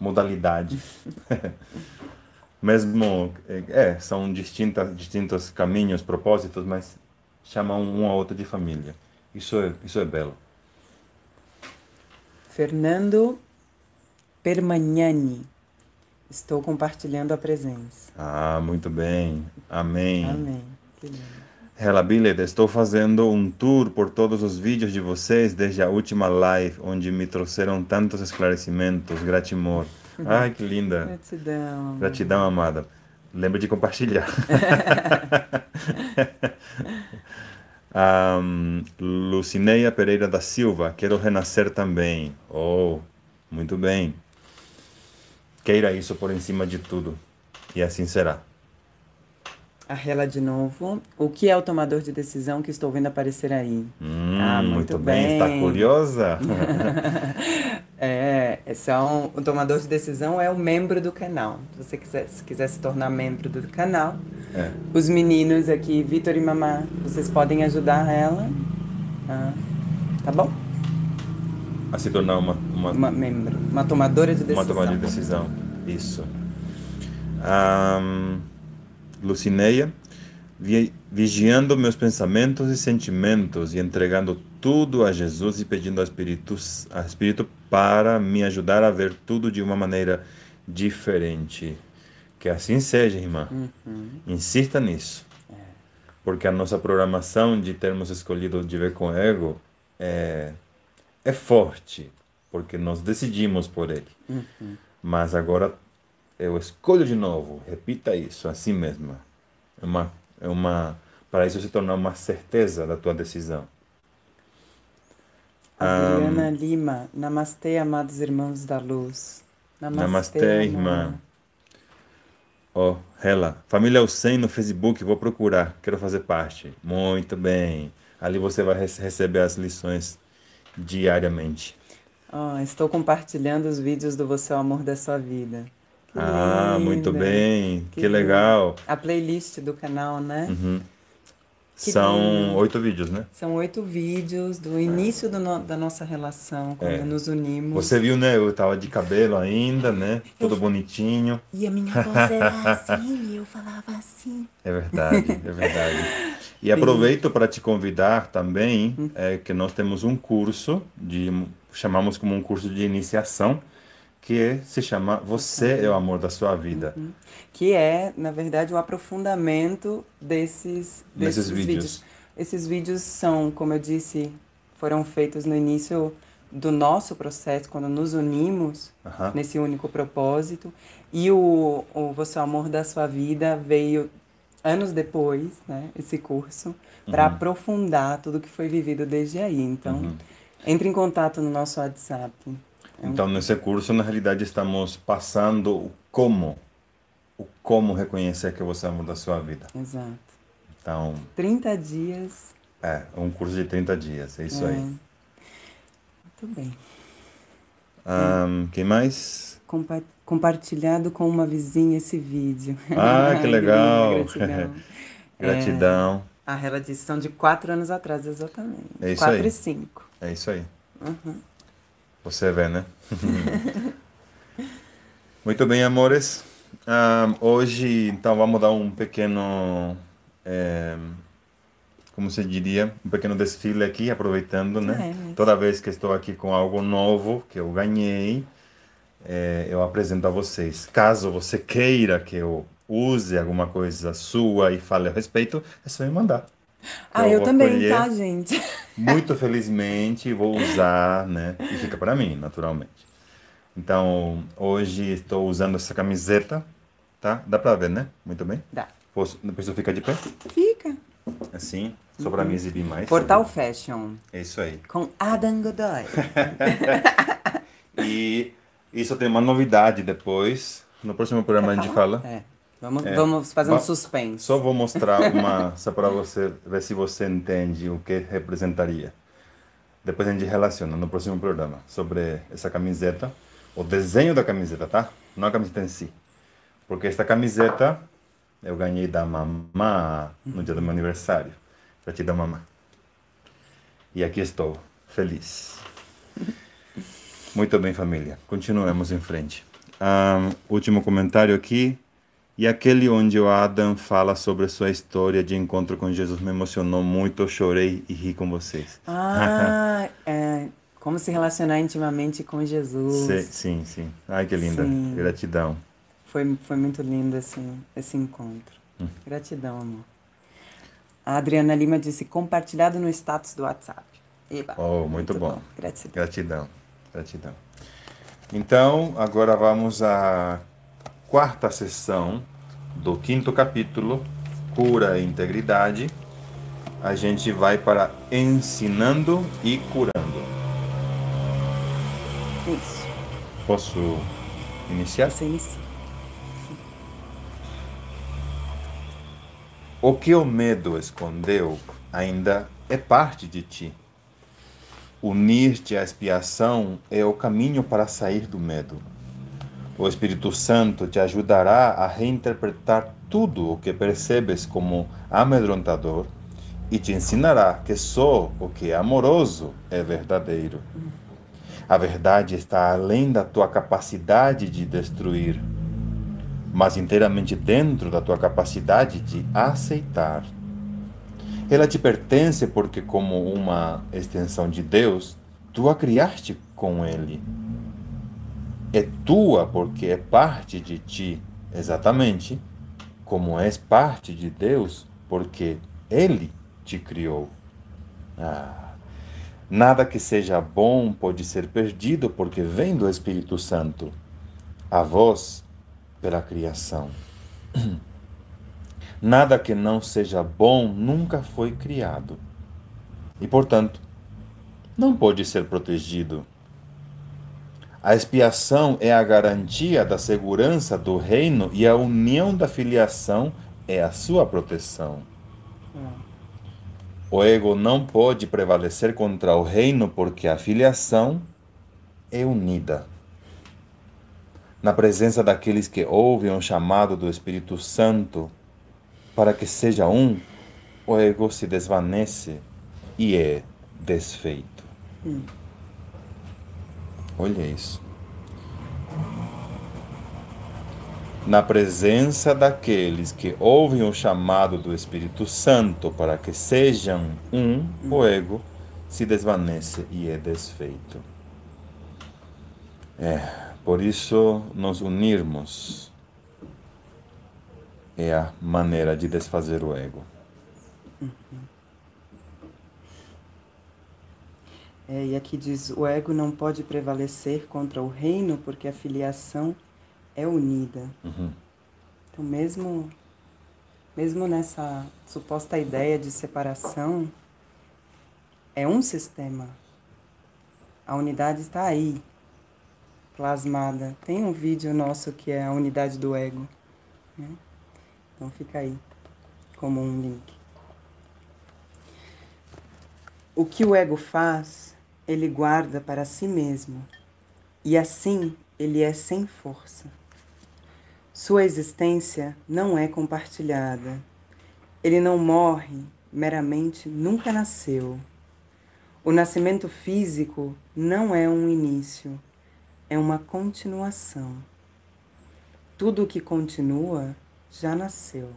modalidade. Mesmo, é, são distintas, distintos caminhos, propósitos, mas chamam um ao outro de família. Isso é, isso é belo. Fernando Permagnani. Estou compartilhando a presença. Ah, muito bem. Amém. Amém. Que lindo. Hela Billet, estou fazendo um tour por todos os vídeos de vocês desde a última live, onde me trouxeram tantos esclarecimentos. Gratimor. Ai, que linda. Gratidão. Gratidão, amada. Lembra de compartilhar. um, Lucineia Pereira da Silva, quero renascer também. Oh, muito bem. Queira isso por em cima de tudo. E assim será. A Rela de novo. O que é o tomador de decisão que estou vendo aparecer aí? Hum, Ah, muito, muito bem. Está bem. curiosa? É, são, o tomador de decisão é o membro do canal. Se você quiser, se quiser se tornar membro do canal, é. os meninos aqui, Vitor e Mamá, vocês podem ajudar ela. ah, tá bom? A se tornar uma, uma, Uma membro, uma tomadora de decisão. uma tomada de decisão. Isso. Ahn, Lucineia, vi- vigiando meus pensamentos e sentimentos e entregando tudo a Jesus e pedindo ao Espírito, ao Espírito para me ajudar a ver tudo de uma maneira diferente. Que assim seja, irmã. Insista nisso. Porque a nossa programação de termos escolhido de ver com ego é, é forte, porque nós decidimos por ele. Mas agora eu escolho de novo, repita isso, assim mesmo. É uma, é uma, para isso se tornar uma certeza da tua decisão. Adriana Lima, Namastê, amados irmãos da luz. Namastê, amor. irmã. Ó, Hela, Família Usen no Facebook, vou procurar, quero fazer parte. Muito bem. Ali você vai rece- receber as lições diariamente. Ó, estou compartilhando os vídeos do Você é o Amor da Sua Vida. Que Ah, muito linda. bem, que, lindo. legal. A playlist do canal, né? Uhum. Que São oito vídeos, né? São oito vídeos do início do no- da nossa relação, quando É. nos unimos. Você viu, né? Eu tava de cabelo ainda, né? Tudo bonitinho. E a minha voz era assim, e eu falava assim. É verdade, é verdade. E aproveito para te convidar também, é, que nós temos um curso de chamamos como um curso de iniciação, que se chama Você é o amor da sua vida. Que é, na verdade, o aprofundamento desses, Desses desses vídeos. Esses vídeos são, como eu disse, foram feitos no início do nosso processo, quando nos unimos Aham. nesse único propósito. E o, o Você é o Amor da Sua Vida veio anos depois, né, esse curso, para Uhum. aprofundar tudo que foi vivido desde aí. Então, entre em contato no nosso WhatsApp. Então, nesse curso, na realidade, estamos passando o como, o como reconhecer que você é o amor da sua vida. Exato. Então, 30 dias. é um curso de 30 dias, é isso é. aí. Muito bem. Ahn, quem mais? Compa- compartilhado com uma vizinha esse vídeo. Ah, que legal. Gratidão. Gratidão. A Hela disse são de quatro anos atrás, exatamente. É isso quatro aí. e cinco. É isso aí. Uhum. Você vê, né? Muito bem, amores. Um, hoje, então, vamos dar um pequeno, é, como se diria, um pequeno desfile aqui, aproveitando, né? É, Toda vez que estou aqui com algo novo que eu ganhei, é, eu apresento a vocês. Caso você queira que eu use alguma coisa sua e fale a respeito, é só me mandar. Ah, eu, eu também, tá, gente? Muito felizmente vou usar, né? E fica para mim, naturalmente. Então, hoje estou usando essa camiseta, tá? Dá para ver, né? Muito bem? Dá. Posso, a pessoa fica de pé? Fica. Assim, só para uhum. me exibir mais. Portal sabe? Fashion. É isso aí. Com Adam Godoy. e isso tem uma novidade depois. No próximo programa Quer a gente falar? fala. É. Vamos, é, vamos fazer um suspense. Só vou mostrar uma, só para você ver se você entende o que representaria. Depois a gente relaciona no próximo programa sobre essa camiseta, o desenho da camiseta, tá? Não a camiseta em si. Porque esta camiseta eu ganhei da mamã no dia do meu aniversário. Gratidão, mamã. E aqui estou, feliz. Muito bem, família. Continuemos em frente. Um, último comentário aqui. E aquele onde o Adam fala sobre a sua história de encontro com Jesus me emocionou muito, eu chorei e ri com vocês. Ah, é, como se relacionar intimamente com Jesus. Sim, sim. Ai, que linda. Sim. Gratidão. Foi, foi muito lindo esse, esse encontro. Hum. Gratidão, amor. A Adriana Lima disse compartilhado no status do WhatsApp. Eba, oh, muito, muito bom. bom. Gratidão. Gratidão. Gratidão. Então, agora vamos a quarta sessão do quinto capítulo, Cura e Integridade, a gente vai para ensinando e curando. Isso. Posso iniciar? Você inicia. O que o medo escondeu ainda é parte de ti. Unir-te à expiação é o caminho para sair do medo. O Espírito Santo te ajudará a reinterpretar tudo o que percebes como amedrontador e te ensinará que só o que é amoroso é verdadeiro. A verdade está além da tua capacidade de destruir, mas inteiramente dentro da tua capacidade de aceitar. Ela te pertence porque, como uma extensão de Deus, tu a criaste com Ele é tua porque é parte de ti, exatamente como és parte de Deus porque Ele te criou. Ah, nada que seja bom pode ser perdido porque vem do Espírito Santo, a vós pela criação. Nada que não seja bom nunca foi criado e, portanto, não pode ser protegido a expiação é a garantia da segurança do reino e a união da filiação é a sua proteção. O ego não pode prevalecer contra o reino porque a filiação é unida. Na presença daqueles que ouvem o chamado do Espírito Santo para que seja um, o ego se desvanece e é desfeito. Hum. Olha isso. Na presença daqueles que ouvem o chamado do Espírito Santo para que sejam um, o ego se desvanece e é desfeito. É, por isso nos unirmos é a maneira de desfazer o ego. Uhum. É, e aqui diz: o ego não pode prevalecer contra o reino porque a filiação é unida. Uhum. Então, mesmo, mesmo nessa suposta ideia de separação, é um sistema. A unidade está aí, plasmada. Tem um vídeo nosso que é a unidade do ego. Né? Então, fica aí como um link. O que o ego faz ele guarda para si mesmo, e assim ele é sem força. Sua existência não é compartilhada. Ele não morre, meramente nunca nasceu. O nascimento físico não é um início, é uma continuação. Tudo que continua já nasceu.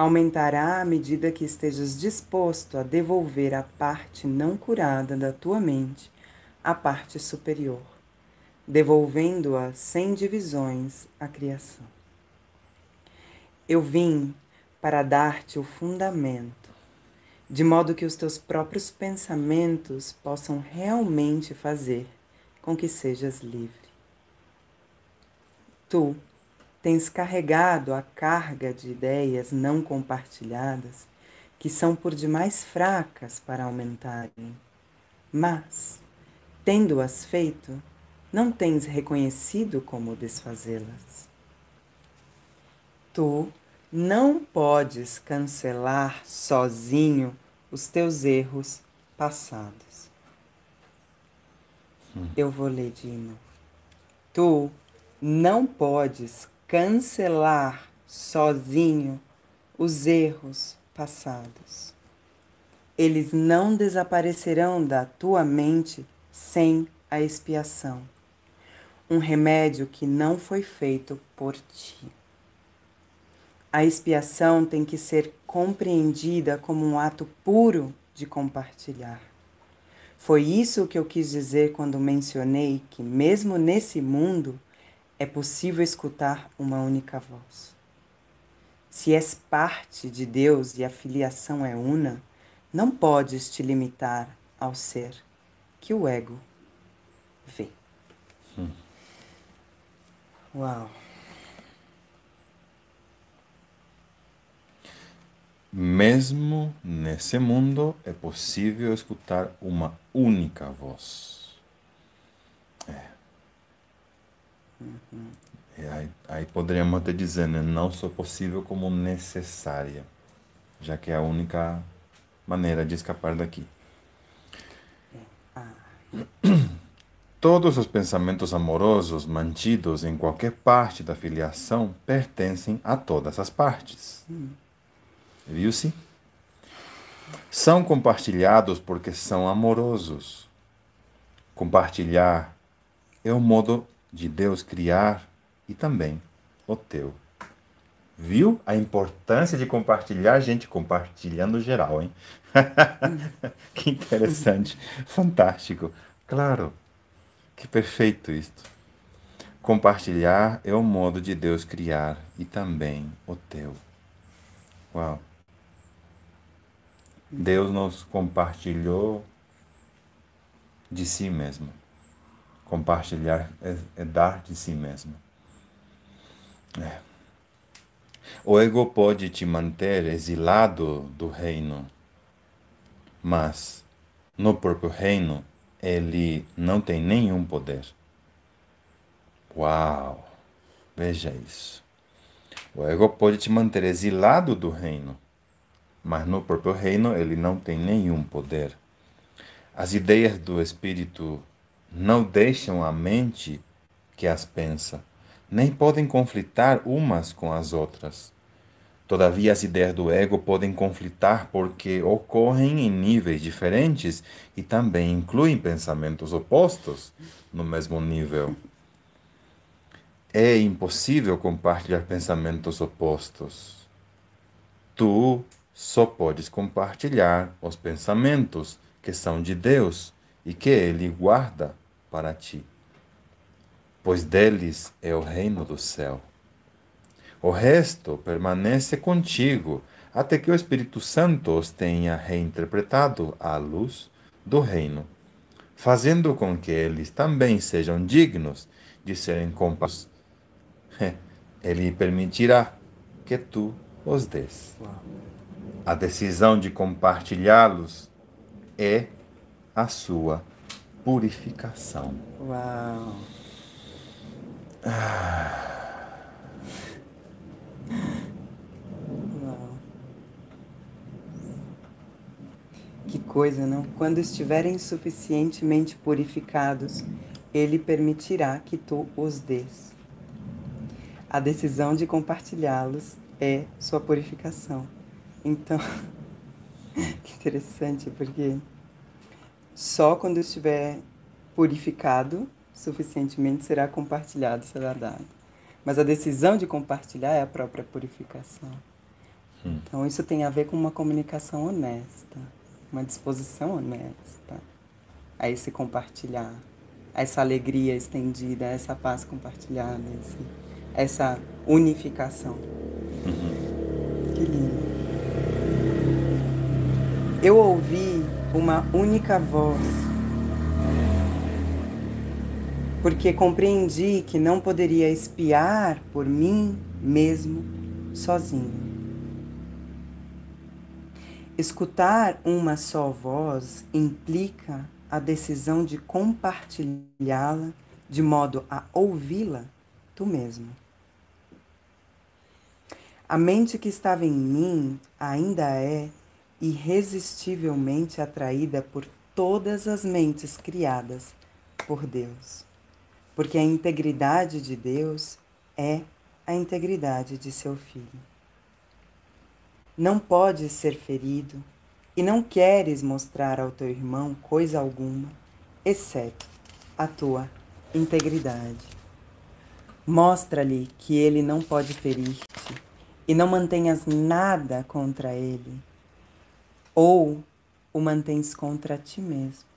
Aumentará à medida que estejas disposto a devolver a parte não curada da tua mente à parte superior, devolvendo-a sem divisões à criação. Eu vim para dar-te o fundamento, de modo que os teus próprios pensamentos possam realmente fazer com que sejas livre. Tu tens carregado a carga de ideias não compartilhadas que são por demais fracas para aumentarem. Mas, tendo-as feito, não tens reconhecido como desfazê-las. Tu não podes cancelar sozinho os teus erros passados. Hum. Eu vou ler de novo. Tu não podes cancelar sozinho os erros passados. Eles não desaparecerão da tua mente sem a expiação. Um remédio que não foi feito por ti. A expiação tem que ser compreendida como um ato puro de compartilhar. Foi isso que eu quis dizer quando mencionei que, mesmo nesse mundo, é possível escutar uma única voz. Se és parte de Deus e a filiação é una, não podes te limitar ao ser que o ego vê. Hum. Uau! Mesmo nesse mundo é possível escutar uma única voz. É. Uhum. Aí, aí, poderíamos até dizer, né? não só possível como necessária, já que é a única maneira de escapar daqui. Todos os pensamentos amorosos mantidos em qualquer parte da filiação pertencem a todas as partes. Viu-se? São compartilhados porque são amorosos. Compartilhar é o modo de Deus criar e também o teu. Viu a importância de compartilhar? Gente, compartilhando geral, hein? que interessante. Fantástico. Claro, que perfeito isto. Compartilhar é o modo de Deus criar e também o teu. Uau. Deus nos compartilhou de si mesmo. Compartilhar é, é dar de si mesmo. É. O ego pode te manter exilado do reino, mas no próprio reino ele não tem nenhum poder. Uau! Veja isso. O ego pode te manter exilado do reino, mas no próprio reino ele não tem nenhum poder. As ideias do espírito não deixam a mente que as pensa, nem podem conflitar umas com as outras. Todavia, as ideias do ego podem conflitar porque ocorrem em níveis diferentes e também incluem pensamentos opostos no mesmo nível. É impossível compartilhar pensamentos opostos. Tu só podes compartilhar os pensamentos que são de Deus e que Ele guarda para ti, pois deles é o reino do céu. O resto permanece contigo até que o Espírito Santo os tenha reinterpretado à luz do reino, fazendo com que eles também sejam dignos de serem compassos. Ele permitirá que tu os des. A decisão de compartilhá-los é a sua purificação. Uau! Uau! Que coisa, não? Quando estiverem suficientemente purificados, ele permitirá que tu os des. A decisão de compartilhá-los é sua purificação. Então, que interessante, porque Só quando estiver purificado suficientemente será compartilhado, será dado. Mas a decisão de compartilhar é a própria purificação. Hum. Então isso tem a ver com uma comunicação honesta, uma disposição honesta a esse compartilhar, a essa alegria estendida, a essa paz compartilhada, esse, essa unificação. Uhum. Que lindo. Eu ouvi uma única voz, porque compreendi que não poderia espiar por mim mesmo sozinho. Escutar uma só voz implica a decisão de compartilhá-la de modo a ouvi-la tu mesmo. A mente que estava em mim ainda é irresistivelmente atraída por todas as mentes criadas por Deus, porque a integridade de Deus é a integridade de seu filho. Não podes ser ferido e não queres mostrar ao teu irmão coisa alguma, exceto a tua integridade. Mostra-lhe que ele não pode ferir-te e não mantenhas nada contra ele ou o mantens contra ti mesmo.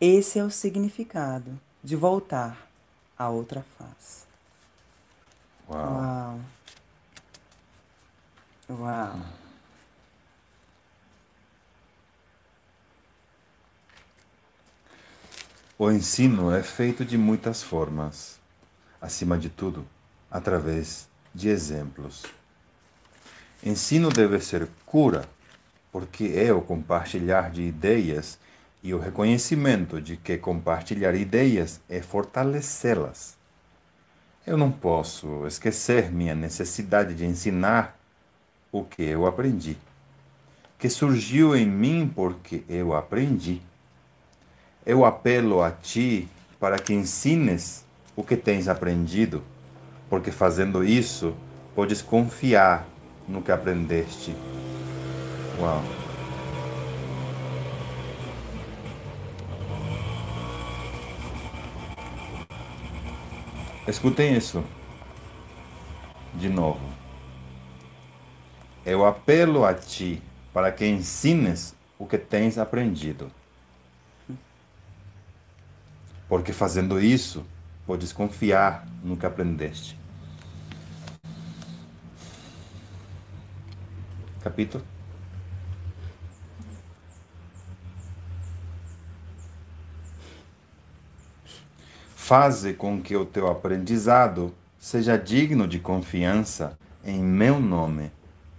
Esse é o significado de voltar à outra face. Uau. Uau. Uau. O ensino é feito de muitas formas, acima de tudo, através de exemplos. Ensino deve ser cura porque é o compartilhar de ideias e o reconhecimento de que compartilhar ideias é fortalecê-las. Eu não posso esquecer minha necessidade de ensinar o que eu aprendi, que surgiu em mim porque eu aprendi. Eu apelo a ti para que ensines o que tens aprendido, porque fazendo isso podes confiar no que aprendeste Uau. Escutem isso. De novo. Eu apelo a ti para que ensines o que tens aprendido. Porque fazendo isso, podes confiar no que aprendeste. Capítulo Faze com que o teu aprendizado seja digno de confiança em meu nome,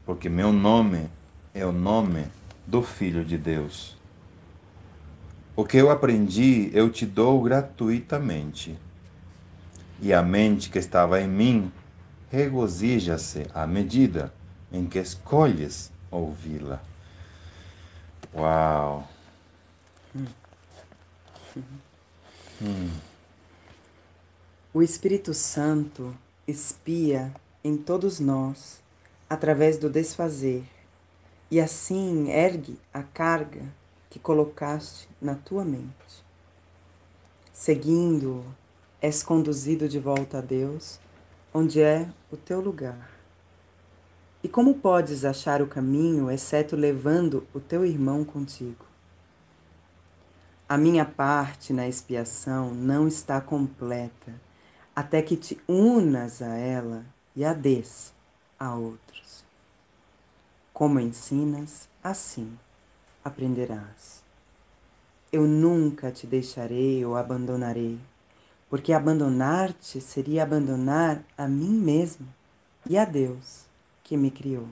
porque meu nome é o nome do Filho de Deus. O que eu aprendi eu te dou gratuitamente. E a mente que estava em mim regozija-se à medida em que escolhes ouvi-la. Uau! Hum. O Espírito Santo espia em todos nós através do desfazer e assim ergue a carga que colocaste na tua mente. Seguindo, és conduzido de volta a Deus, onde é o teu lugar. E como podes achar o caminho, exceto levando o teu irmão contigo? A minha parte na expiação não está completa até que te unas a ela e a des a outros. Como ensinas, assim aprenderás. Eu nunca te deixarei ou abandonarei, porque abandonar-te seria abandonar a mim mesmo e a Deus que me criou.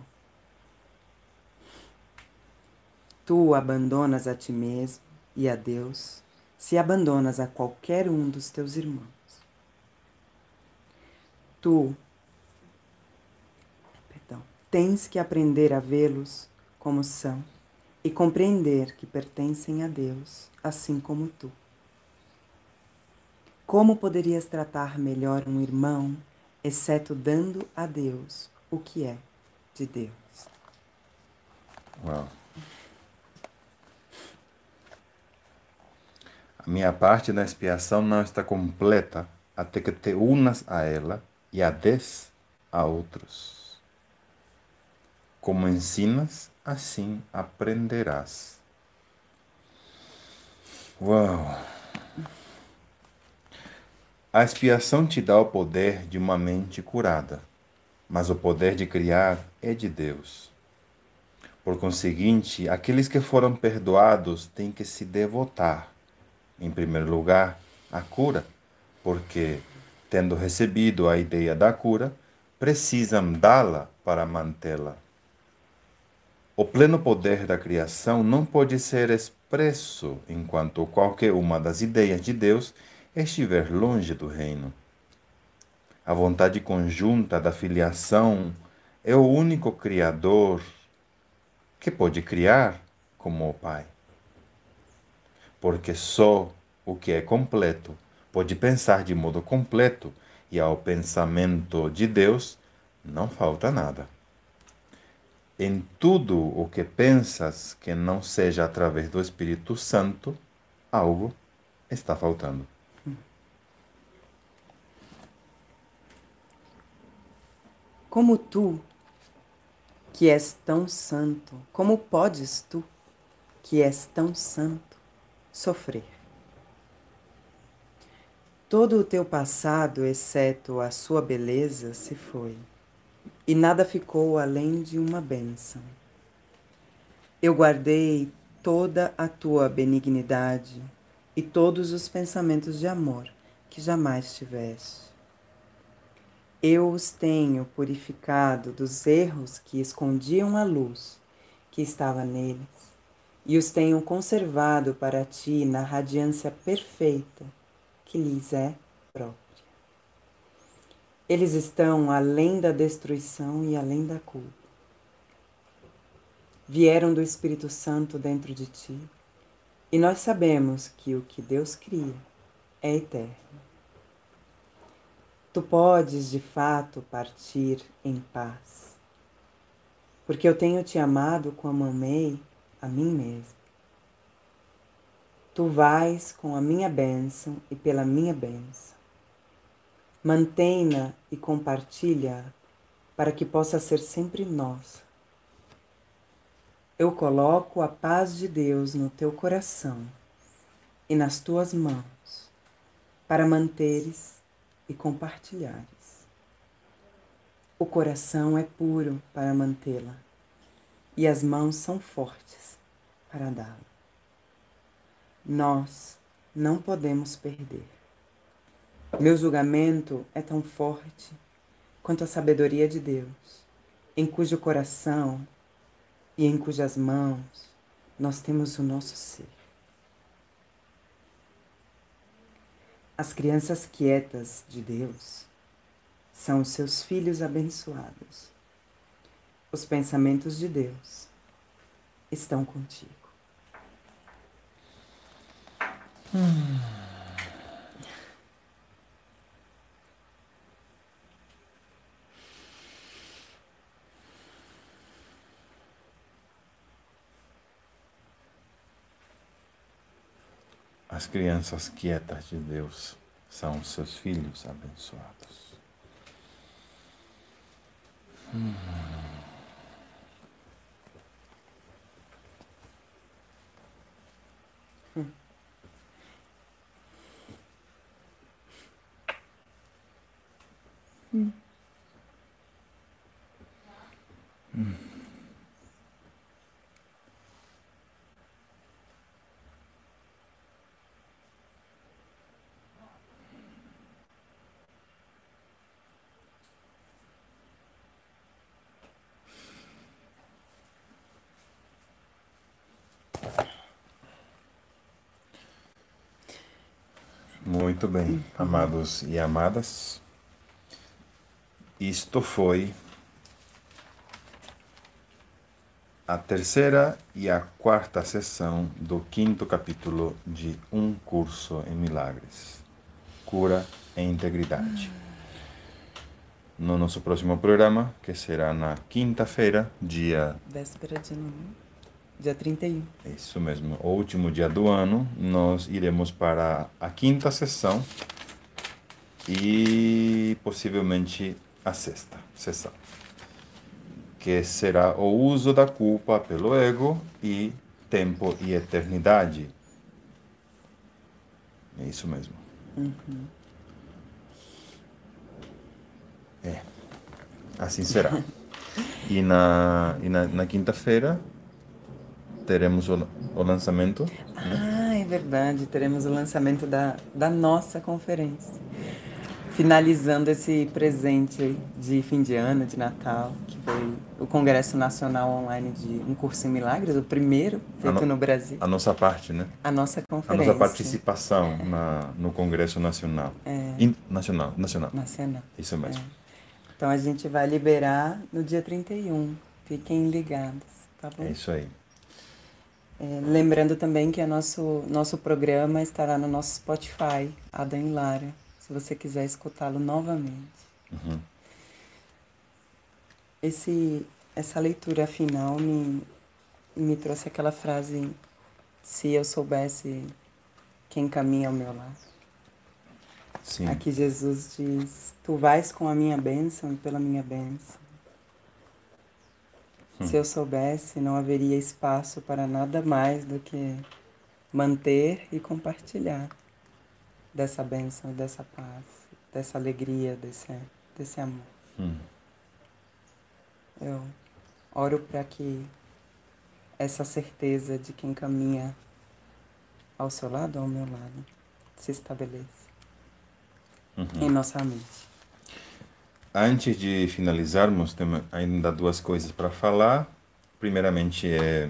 Tu abandonas a ti mesmo e a Deus se abandonas a qualquer um dos teus irmãos tu perdão, tens que aprender a vê-los como são e compreender que pertencem a Deus, assim como tu. Como poderias tratar melhor um irmão, exceto dando a Deus o que é de Deus? Uau. A minha parte na expiação não está completa até que te unas a ela e a des a outros. Como ensinas, assim aprenderás. Uau! A expiação te dá o poder de uma mente curada, mas o poder de criar é de Deus. Por conseguinte, aqueles que foram perdoados têm que se devotar, em primeiro lugar, à cura, porque, tendo recebido a ideia da cura, precisam dá-la para mantê-la. O pleno poder da criação não pode ser expresso enquanto qualquer uma das ideias de Deus estiver longe do reino. A vontade conjunta da filiação é o único Criador que pode criar como o Pai. Porque só o que é completo pode pensar de modo completo, e ao pensamento de Deus não falta nada. Em tudo o que pensas que não seja através do Espírito Santo, algo está faltando. Como tu, que és tão santo, como podes tu, que és tão santo, sofrer? Todo o teu passado, exceto a sua beleza, se foi, e nada ficou além de uma bênção. Eu guardei toda a tua benignidade e todos os pensamentos de amor que jamais tiveste eu os tenho purificado dos erros que escondiam a luz que estava neles, e os tenho conservado para ti na radiância perfeita que lhes é própria. Eles estão além da destruição e além da culpa. Vieram do Espírito Santo dentro de ti, e nós sabemos que o que Deus cria é eterno. Tu podes de fato partir em paz, porque eu tenho te amado como amei a mim mesmo. Tu vais com a minha bênção e pela minha bênção. Mantém-na e compartilha para que possa ser sempre nossa. Eu coloco a paz de Deus no teu coração e nas tuas mãos, para manteres e compartilhares. O coração é puro para mantê-la e as mãos são fortes para dá-la. Nós não podemos perder. Meu julgamento é tão forte quanto a sabedoria de Deus, em cujo coração e em cujas mãos nós temos o nosso ser. As crianças quietas de Deus são os seus filhos abençoados. Os pensamentos de Deus estão contigo. As crianças quietas de Deus são seus filhos abençoados. Hum. Muito bem, amados e amadas. Isto foi a terceira e a quarta sessão do quinto capítulo de Um Curso em Milagres Cura e Integridade. No nosso próximo programa, que será na quinta-feira, dia. Véspera de ano dia 31. Isso mesmo. O último dia do ano, nós iremos para a quinta sessão e possivelmente a sexta sessão, que será o uso da culpa pelo ego e tempo e eternidade. É isso mesmo. Uhum. É. Assim será. E na, e na, na quinta-feira teremos o, o lançamento. Né? Ah, é verdade. Teremos o lançamento da, da nossa conferência. Finalizando esse presente de fim de ano, de Natal, que foi o Congresso Nacional Online de Um Curso em Milagres, o primeiro feito no, no, Brasil. A nossa parte, né? A nossa conferência. A nossa participação na, no Congresso Nacional. É. In, nacional, nacional. Nacional. Isso mesmo. É. Então a gente vai liberar no dia 31. Fiquem ligados, tá bom? É isso aí. É, lembrando também que o nosso, nosso programa estará no nosso Spotify, Adam e Lara, se você quiser escutá-lo novamente. Uhum. Esse, essa leitura final me, me trouxe aquela frase: se eu soubesse quem caminha ao meu lado. Sim. Aqui Jesus diz: Tu vais com a minha bênção e pela minha bênção. Hum. Se eu soubesse, não haveria espaço para nada mais do que manter e compartilhar dessa bênção, dessa paz, dessa alegria, desse, desse amor. Hum. Eu oro para que essa certeza de quem caminha ao seu lado ou ao meu lado se estabeleça uhum. em nossa mente. Antes de finalizarmos, temos ainda duas coisas para falar. Primeiramente é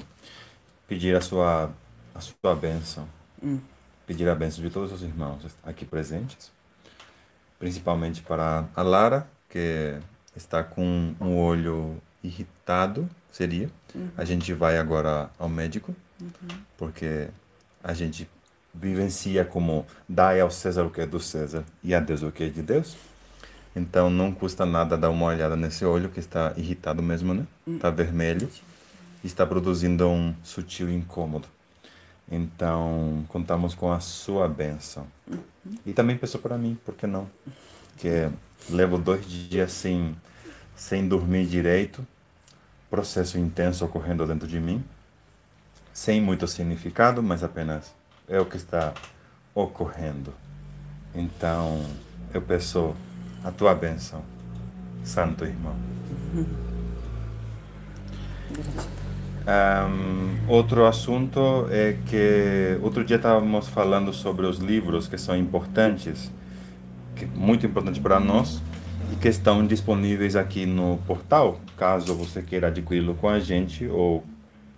pedir a sua a sua bênção. Hum. Pedir a bênção de todos os irmãos aqui presentes. Principalmente para a Lara, que está com um olho irritado, seria. Uhum. A gente vai agora ao médico, uhum. porque a gente vivencia como dai ao César o que é do César e a Deus o que é de Deus. Então não custa nada dar uma olhada nesse olho que está irritado mesmo, né? Está vermelho e está produzindo um sutil incômodo. Então contamos com a sua benção. E também pensou para mim, por que não? Que levo dois dias sem, sem dormir direito, processo intenso ocorrendo dentro de mim, sem muito significado, mas apenas é o que está ocorrendo. Então, eu peço a tua bênção, Santo Irmão. Um, outro assunto é que outro dia estávamos falando sobre os livros que são importantes, que muito importantes para nós e que estão disponíveis aqui no portal, caso você queira adquiri-lo com a gente ou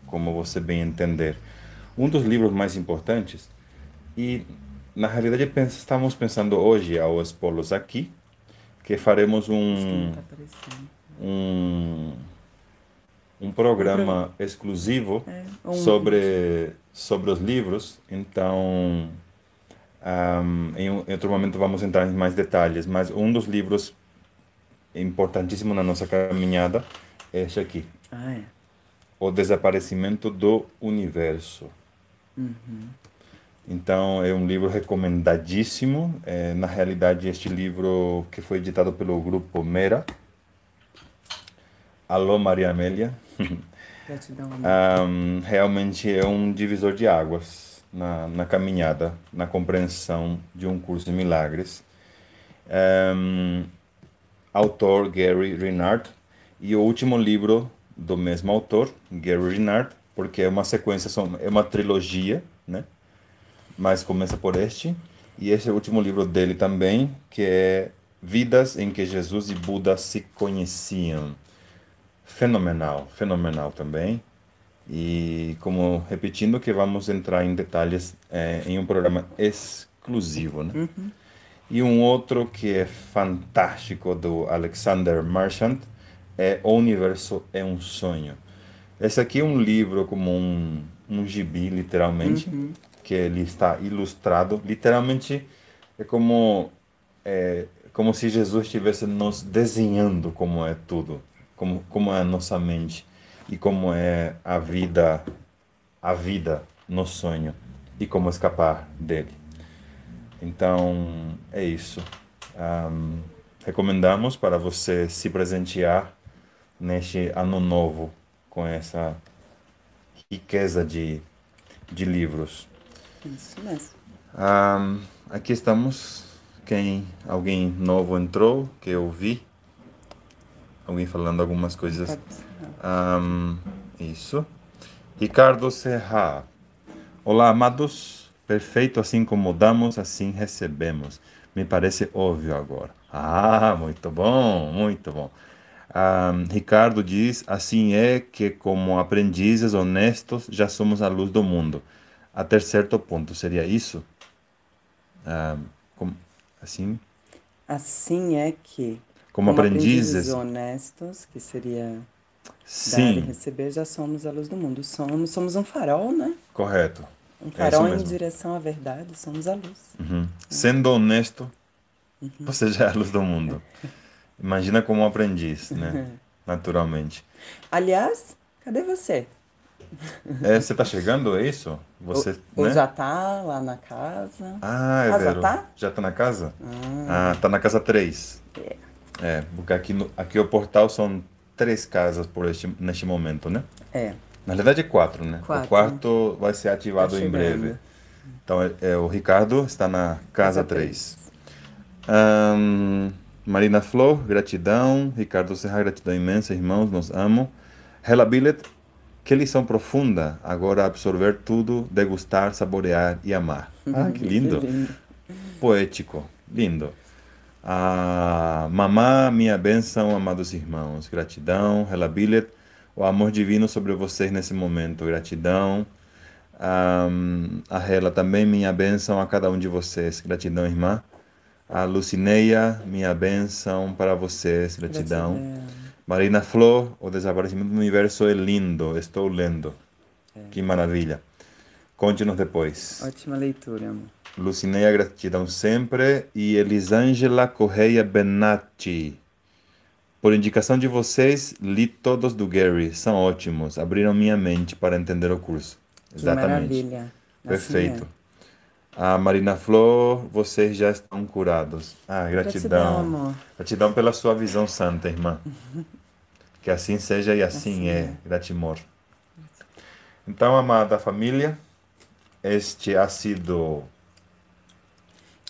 como você bem entender um dos livros mais importantes. E, na realidade, estamos pensando hoje, ao expô-los aqui, que faremos um, tá um, um programa um exclusivo é, um sobre, sobre os livros. Então, um, em, em outro momento vamos entrar em mais detalhes, mas um dos livros importantíssimo na nossa caminhada é este aqui. Ah, é. O Desaparecimento do Universo. Uhum. Então, é um livro recomendadíssimo. É, na realidade, este livro que foi editado pelo grupo Mera. Alô, Maria Amélia. um, realmente é um divisor de águas na, na caminhada, na compreensão de um curso de milagres. Um, autor Gary Renard. E o último livro do mesmo autor, Gary Renard, porque é uma sequência, é uma trilogia, né? Mas começa por este e esse é o último livro dele também, que é Vidas em que Jesus e Buda se conheciam. Fenomenal, fenomenal também. E como repetindo que vamos entrar em detalhes é, em um programa exclusivo, né? Uhum. E um outro que é fantástico do Alexander Marchand é O Universo é um Sonho esse aqui é um livro como um, um gibi, literalmente, uhum. que ele está ilustrado. Literalmente é como, é, como se Jesus estivesse nos desenhando como é tudo, como, como é a nossa mente e como é a vida a vida no sonho e como escapar dele. Então, é isso. Um, recomendamos para você se presentear neste ano novo com essa riqueza de, de livros. Isso mesmo. Um, aqui estamos. Quem alguém novo entrou que eu vi, alguém falando algumas coisas. Um, isso. Ricardo Serra. Olá, amados. Perfeito, assim como damos, assim recebemos. Me parece óbvio agora. Ah, muito bom, muito bom. Um, Ricardo diz: assim é que, como aprendizes honestos, já somos a luz do mundo. Até certo ponto, seria isso? Um, como, assim? Assim é que, como, como aprendizes, aprendizes honestos, que seria Sim. dar e receber, já somos a luz do mundo. Somos, somos um farol, né? Correto. Um É farol isso em direção à verdade, somos a luz. Uhum. Sendo honesto, Uhum. você já é a luz do mundo. Imagina como um aprendiz, né? Naturalmente. Aliás, cadê você? É, você tá chegando, é isso? Você, ou, né? já tá lá na casa? Ah, é Ah, já tá? Já tá na casa? Ah, tá na casa 3. É. É, porque aqui, no, aqui o portal são três casas por este, neste momento, né? É, Na verdade é quatro, né? Quatro. O quarto vai ser ativado Tá em breve. Então, é, é, o Ricardo está na casa 3. Ahn, Marina Flor, gratidão. Ricardo Serra, gratidão imensa, irmãos, nos amo. Hela Billet, que lição profunda. Agora absorver tudo, degustar, saborear e amar. Ah, que lindo. lindo. Poético, lindo. Ah, mamá, minha bênção, amados irmãos. Gratidão. Hela Billet, o amor divino sobre vocês nesse momento. Gratidão. Ahm, a Hela também, minha bênção a cada um de vocês. Gratidão, irmã. A Lucineia, minha bênção para vocês. Gratidão. Gratidão. Marina Flor, o desaparecimento do universo é lindo. Estou lendo. Que maravilha. Conte-nos depois. Ótima leitura, amor. Lucineia, gratidão sempre. E Elisângela Correia Benatti. Por indicação de vocês, li todos do Gary. São ótimos. Abriram minha mente para entender o curso. Que maravilha. Assim Perfeito. é. A Marina Flor, vocês já estão curados. Ah, Gratidão, gratidão. Gratidão pela sua visão santa, irmã. Que assim seja e assim, Assim é. é. Gratimor. Então, amada família, este ha sido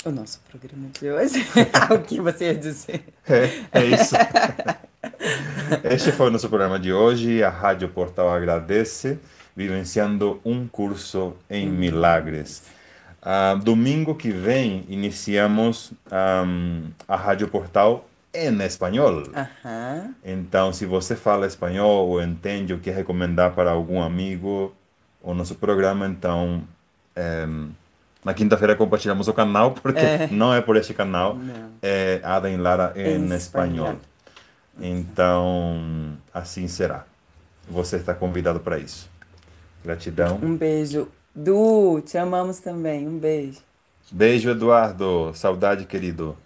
O nosso programa de hoje. o que você ia dizer? É, é isso. Este foi o nosso programa de hoje. A Rádio Portal agradece, vivenciando um curso em milagres. Ah, domingo que vem iniciamos ahm, a Rádio Portal em espanhol. Então, se você fala espanhol ou entende ou quer recomendar para algum amigo o nosso programa, então em, na quinta-feira compartilhamos o canal, porque É. não é por este canal, Não. é Ada em Lara em, Em espanhol. espanhol. Então, assim será. Você está convidado para isso. Gratidão. Um beijo. Du, te amamos também. Um beijo. Beijo, Eduardo. Saudade, querido.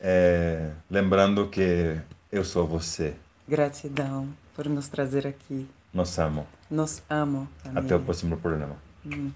É, lembrando que eu sou você. Gratidão por nos trazer aqui. Nos amo. Nos amo. Até o próximo programa. Aquí